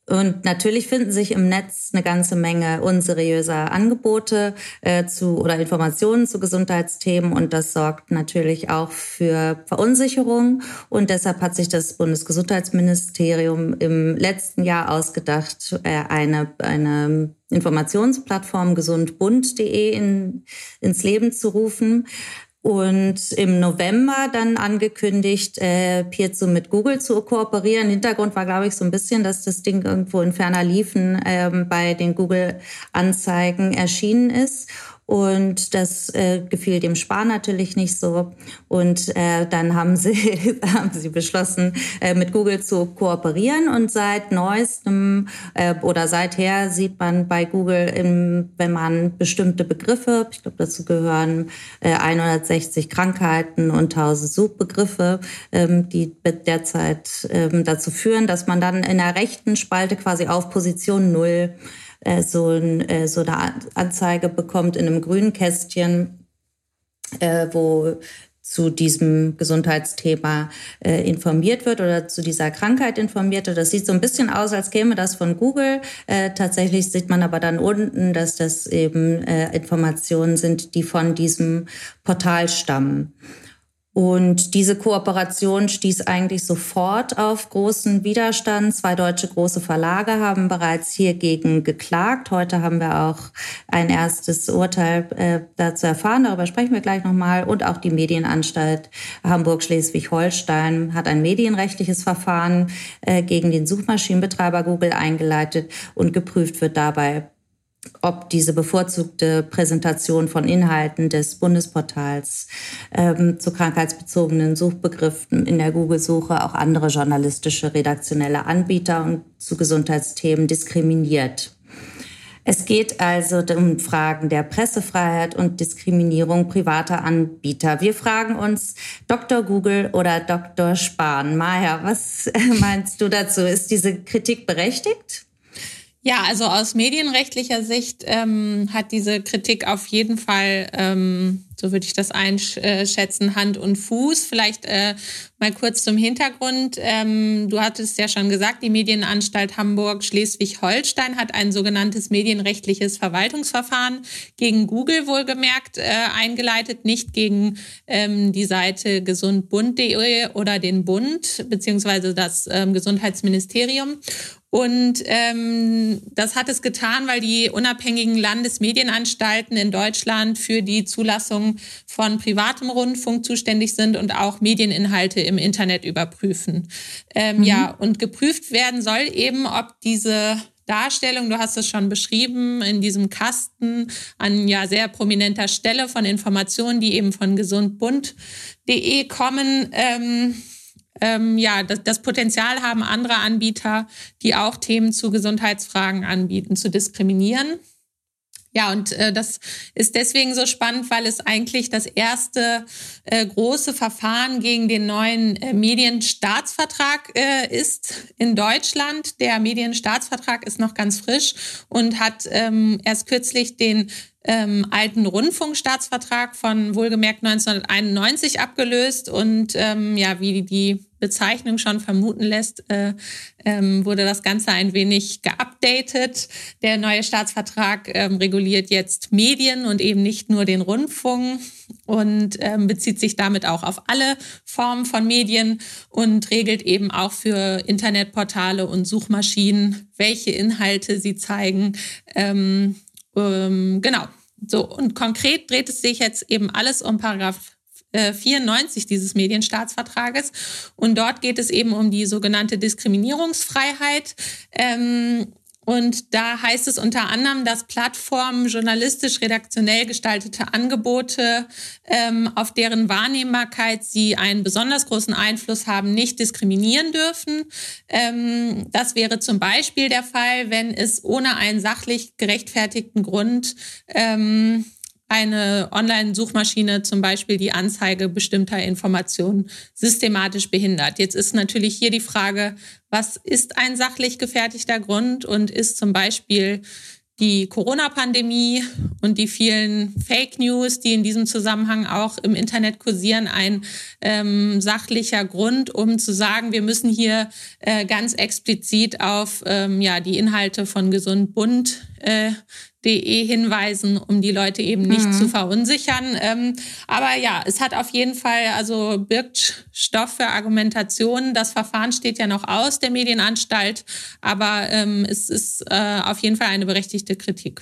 Und natürlich finden sich im Netz eine ganze Menge unseriöser Angebote äh, zu oder Informationen zu Gesundheitsthemen und das sorgt natürlich auch für Verunsicherung. Und deshalb hat sich das Bundesgesundheitsministerium im letzten Jahr ausgedacht, äh, eine, eine Informationsplattform gesundbund.de in, ins Leben zu rufen und im November dann angekündigt, äh, Piezo mit Google zu kooperieren. Hintergrund war, glaube ich, so ein bisschen, dass das Ding irgendwo in ferner Liefen ähm, bei den Google-Anzeigen erschienen ist. Und das äh, gefiel dem Spar natürlich nicht so. Und äh, dann haben sie, haben sie beschlossen, äh, mit Google zu kooperieren. Und seit neuestem äh, oder seither sieht man bei Google, im, wenn man bestimmte Begriffe, ich glaube, dazu gehören äh, 160 Krankheiten und 1000 Suchbegriffe, ähm, die derzeit ähm, dazu führen, dass man dann in der rechten Spalte quasi auf Position null äh, so, ein, äh, so eine Anzeige bekommt in einem grünen Kästchen, äh, wo zu diesem Gesundheitsthema äh, informiert wird oder zu dieser Krankheit informiert wird. Das sieht so ein bisschen aus, als käme das von Google. Äh, tatsächlich sieht man aber dann unten, dass das eben äh, Informationen sind, die von diesem Portal stammen. Und diese Kooperation stieß eigentlich sofort auf großen Widerstand. Zwei deutsche große Verlage haben bereits hiergegen geklagt. Heute haben wir auch ein erstes Urteil äh, dazu erfahren. Darüber sprechen wir gleich nochmal. Und auch die Medienanstalt Hamburg-Schleswig-Holstein hat ein medienrechtliches Verfahren äh, gegen den Suchmaschinenbetreiber Google eingeleitet und geprüft wird dabei, ob diese bevorzugte Präsentation von Inhalten des Bundesportals ähm, zu krankheitsbezogenen Suchbegriffen in der Google-Suche auch andere journalistische redaktionelle Anbieter und zu Gesundheitsthemen diskriminiert. Es geht also um Fragen der Pressefreiheit und Diskriminierung privater Anbieter. Wir fragen uns, Dr. Google oder Dr. Spahn. Maja, was meinst du dazu? Ist diese Kritik berechtigt? Ja, also aus medienrechtlicher Sicht ähm, hat diese Kritik auf jeden Fall, ähm, so würde ich das einschätzen, Hand und Fuß. Vielleicht äh, mal kurz zum Hintergrund. Ähm, du hattest ja schon gesagt, die Medienanstalt Hamburg Schleswig-Holstein hat ein sogenanntes medienrechtliches Verwaltungsverfahren gegen Google wohlgemerkt äh, eingeleitet, nicht gegen ähm, die Seite gesundbund.de oder den Bund beziehungsweise das ähm, Gesundheitsministerium. Und ähm, das hat es getan, weil die unabhängigen Landesmedienanstalten in Deutschland für die Zulassung von privatem Rundfunk zuständig sind und auch Medieninhalte im Internet überprüfen. Ähm, mhm. Ja, und geprüft werden soll eben, ob diese Darstellung, du hast es schon beschrieben, in diesem Kasten an ja sehr prominenter Stelle von Informationen, die eben von gesundbund.de kommen, ähm, ähm, ja, das, das Potenzial haben andere Anbieter, die auch Themen zu Gesundheitsfragen anbieten, zu diskriminieren. Ja, und äh, das ist deswegen so spannend, weil es eigentlich das erste äh, große Verfahren gegen den neuen äh, Medienstaatsvertrag äh, ist in Deutschland. Der Medienstaatsvertrag ist noch ganz frisch und hat ähm, erst kürzlich den ähm, alten Rundfunkstaatsvertrag von wohlgemerkt 1991 abgelöst und ähm, ja, wie die Bezeichnung schon vermuten lässt, äh, ähm, wurde das Ganze ein wenig geupdatet. Der neue Staatsvertrag ähm, reguliert jetzt Medien und eben nicht nur den Rundfunk und ähm, bezieht sich damit auch auf alle Formen von Medien und regelt eben auch für Internetportale und Suchmaschinen, welche Inhalte sie zeigen. Ähm, ähm, genau. So, und konkret dreht es sich jetzt eben alles um Paragraph 94 äh, dieses Medienstaatsvertrages. Und dort geht es eben um die sogenannte Diskriminierungsfreiheit. Ähm, und da heißt es unter anderem, dass Plattformen journalistisch redaktionell gestaltete Angebote, ähm, auf deren Wahrnehmbarkeit sie einen besonders großen Einfluss haben, nicht diskriminieren dürfen. Ähm, das wäre zum Beispiel der Fall, wenn es ohne einen sachlich gerechtfertigten Grund ähm, eine Online-Suchmaschine zum Beispiel die Anzeige bestimmter Informationen systematisch behindert. Jetzt ist natürlich hier die Frage, was ist ein sachlich gefertigter Grund und ist zum Beispiel die Corona-Pandemie und die vielen Fake News, die in diesem Zusammenhang auch im Internet kursieren, ein ähm, sachlicher Grund, um zu sagen, wir müssen hier äh, ganz explizit auf ähm, ja die Inhalte von Gesund Bund äh, De hinweisen, um die Leute eben nicht mhm. zu verunsichern. Ähm, aber ja, es hat auf jeden Fall, also birgt Stoff für Argumentationen. Das Verfahren steht ja noch aus der Medienanstalt, aber ähm, es ist äh, auf jeden Fall eine berechtigte Kritik.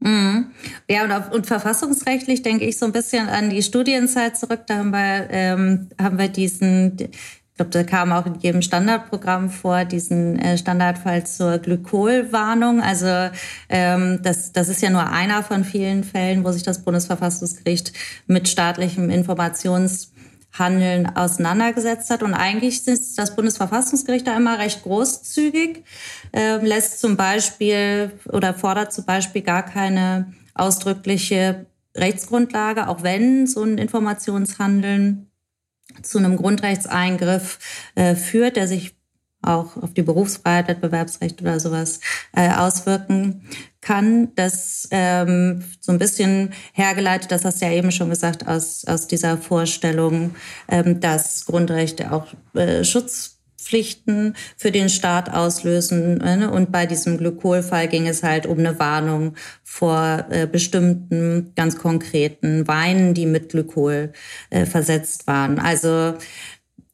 Mhm. Ja, und, auf, und verfassungsrechtlich denke ich so ein bisschen an die Studienzeit zurück. Da haben wir, ähm, haben wir diesen ich glaube, da kam auch in jedem Standardprogramm vor, diesen äh, Standardfall zur Glykolwarnung. Also ähm, das, das ist ja nur einer von vielen Fällen, wo sich das Bundesverfassungsgericht mit staatlichem Informationshandeln auseinandergesetzt hat. Und eigentlich ist das Bundesverfassungsgericht da immer recht großzügig, äh, lässt zum Beispiel oder fordert zum Beispiel gar keine ausdrückliche Rechtsgrundlage, auch wenn so ein Informationshandeln zu einem Grundrechtseingriff äh, führt, der sich auch auf die Berufsfreiheit, Wettbewerbsrecht oder sowas äh, auswirken kann, das ähm, so ein bisschen hergeleitet, das hast du ja eben schon gesagt, aus, aus dieser Vorstellung, ähm, dass Grundrechte auch äh, Schutzpflichten für den Staat auslösen. Ne? Und bei diesem Glykolfall ging es halt um eine Warnung vor äh, bestimmten ganz konkreten Weinen, die mit Glykol äh, versetzt waren. Also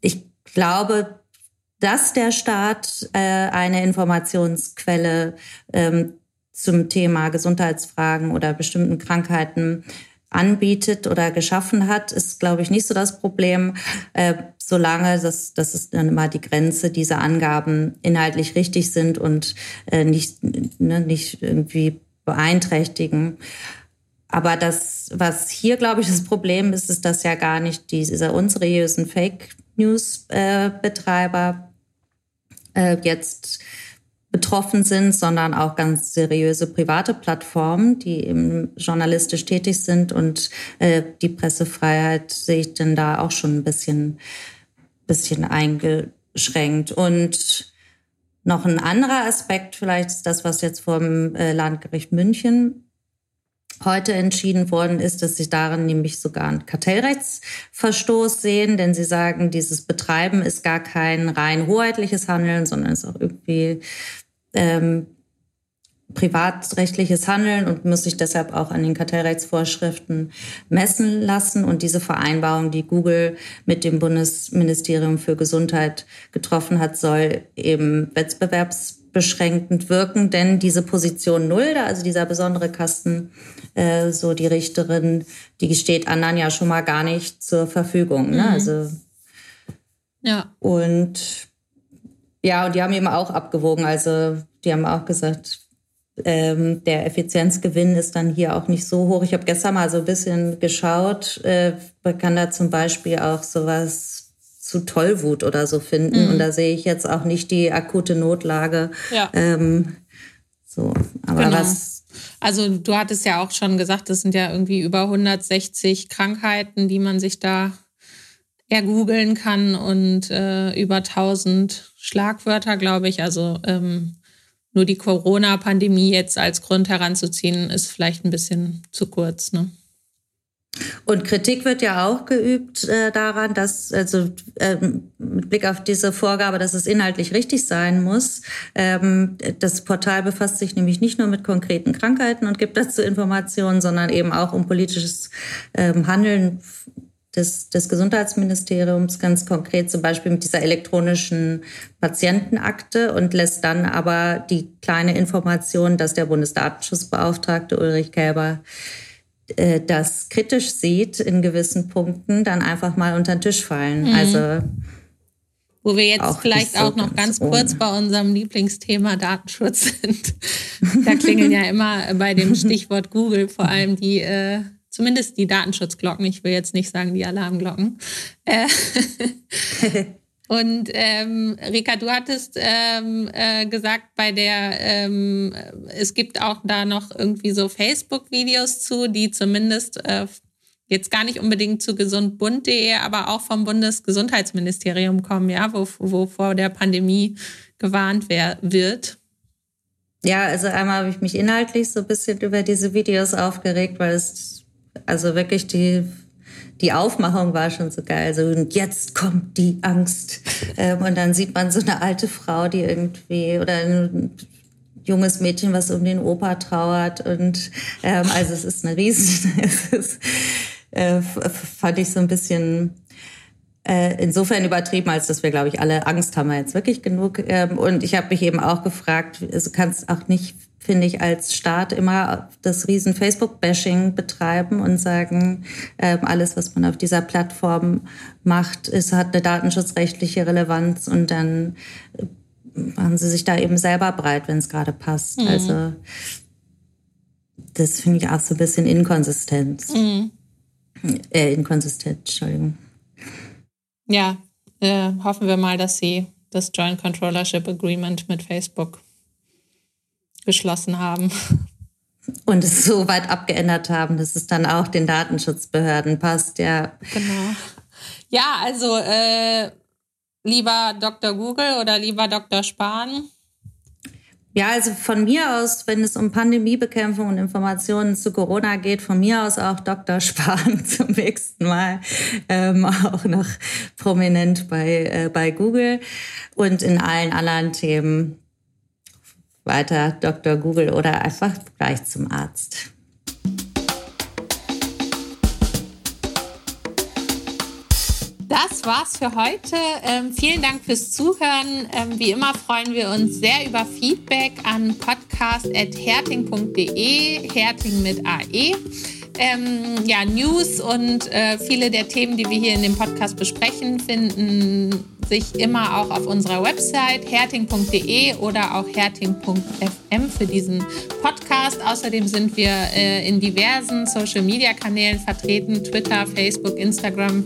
ich glaube, dass der Staat äh, eine Informationsquelle ähm, zum Thema Gesundheitsfragen oder bestimmten Krankheiten anbietet oder geschaffen hat, ist, glaube ich, nicht so das Problem, äh, solange das, das ist dann immer die Grenze, diese Angaben inhaltlich richtig sind und äh, nicht, ne, nicht irgendwie beeinträchtigen. Aber das, was hier, glaube ich, das Problem ist, ist, dass ja gar nicht diese unseriösen Fake News-Betreiber äh, jetzt betroffen sind, sondern auch ganz seriöse private Plattformen, die eben journalistisch tätig sind und äh, die Pressefreiheit sehe ich denn da auch schon ein bisschen, bisschen eingeschränkt. Und noch ein anderer Aspekt vielleicht ist das, was jetzt vom äh, Landgericht München heute entschieden worden ist, dass sie darin nämlich sogar einen Kartellrechtsverstoß sehen, denn sie sagen, dieses Betreiben ist gar kein rein hoheitliches Handeln, sondern ist auch irgendwie ähm, privatrechtliches Handeln und muss sich deshalb auch an den Kartellrechtsvorschriften messen lassen. Und diese Vereinbarung, die Google mit dem Bundesministerium für Gesundheit getroffen hat, soll eben wettbewerbsbeschränkend wirken, denn diese Position Null, also dieser besondere Kasten, äh, so die Richterin, die steht anderen ja schon mal gar nicht zur Verfügung. Ne? Mhm. Also ja. Und ja, und die haben eben auch abgewogen. Also die haben auch gesagt, ähm, der Effizienzgewinn ist dann hier auch nicht so hoch. Ich habe gestern mal so ein bisschen geschaut. Äh, man kann da zum Beispiel auch sowas zu Tollwut oder so finden. Mhm. Und da sehe ich jetzt auch nicht die akute Notlage. Ja. Ähm, so, aber genau. was. Also du hattest ja auch schon gesagt, das sind ja irgendwie über 160 Krankheiten, die man sich da ergoogeln kann und äh, über 1000 Schlagwörter, glaube ich. Also ähm, nur die Corona-Pandemie jetzt als Grund heranzuziehen, ist vielleicht ein bisschen zu kurz. Ne? Und Kritik wird ja auch geübt äh, daran, dass, also ähm, mit Blick auf diese Vorgabe, dass es inhaltlich richtig sein muss. Ähm, das Portal befasst sich nämlich nicht nur mit konkreten Krankheiten und gibt dazu Informationen, sondern eben auch um politisches ähm, Handeln des, des Gesundheitsministeriums ganz konkret zum Beispiel mit dieser elektronischen Patientenakte und lässt dann aber die kleine Information, dass der Bundesdatenschutzbeauftragte Ulrich Kälber äh, das kritisch sieht in gewissen Punkten, dann einfach mal unter den Tisch fallen. Mhm. Also wo wir jetzt auch vielleicht so auch noch ganz, ganz kurz bei unserem Lieblingsthema Datenschutz sind. da klingeln ja immer bei dem Stichwort Google vor allem die äh, Zumindest die Datenschutzglocken. Ich will jetzt nicht sagen die Alarmglocken. Äh, und ähm, Rika, du hattest ähm, äh, gesagt, bei der ähm, es gibt auch da noch irgendwie so Facebook-Videos zu, die zumindest äh, jetzt gar nicht unbedingt zu gesundbund.de, aber auch vom Bundesgesundheitsministerium kommen, ja, wo, wo vor der Pandemie gewarnt wer, wird. Ja, also einmal habe ich mich inhaltlich so ein bisschen über diese Videos aufgeregt, weil es also wirklich die, die Aufmachung war schon so geil. So, und jetzt kommt die Angst. Ähm, und dann sieht man so eine alte Frau, die irgendwie, oder ein junges Mädchen, was um den Opa trauert. Und ähm, also es ist eine riesen, es ist, äh, fand ich so ein bisschen äh, insofern übertrieben, als dass wir, glaube ich, alle Angst haben wir jetzt wirklich genug. Ähm, und ich habe mich eben auch gefragt, also kannst auch nicht finde ich, als Staat immer das riesen Facebook-Bashing betreiben und sagen, äh, alles, was man auf dieser Plattform macht, ist, hat eine datenschutzrechtliche Relevanz und dann äh, machen sie sich da eben selber breit, wenn es gerade passt. Mhm. Also das finde ich auch so ein bisschen Inkonsistenz. Mhm. Äh, inkonsistent, Entschuldigung. Ja, äh, hoffen wir mal, dass sie das Joint Controllership Agreement mit Facebook geschlossen haben. Und es so weit abgeändert haben, dass es dann auch den Datenschutzbehörden passt, ja. Genau. Ja, also äh, lieber Dr. Google oder lieber Dr. Spahn? Ja, also von mir aus, wenn es um Pandemiebekämpfung und Informationen zu Corona geht, von mir aus auch Dr. Spahn zum nächsten Mal, ähm, auch noch prominent bei, äh, bei Google und in allen anderen Themen weiter Dr. Google oder einfach gleich zum Arzt. Das war's für heute. Ähm, vielen Dank fürs Zuhören. Ähm, wie immer freuen wir uns sehr über Feedback an podcast.herting.de, Herting mit AE. Ähm, ja, News und äh, viele der Themen, die wir hier in dem Podcast besprechen, finden sich immer auch auf unserer Website herting.de oder auch herting.fm für diesen Podcast. Außerdem sind wir äh, in diversen Social-Media-Kanälen vertreten, Twitter, Facebook, Instagram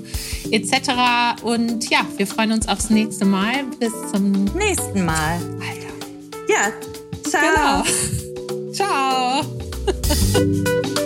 etc. Und ja, wir freuen uns aufs nächste Mal. Bis zum nächsten Mal. Alter. Ja, ciao. Genau. ciao.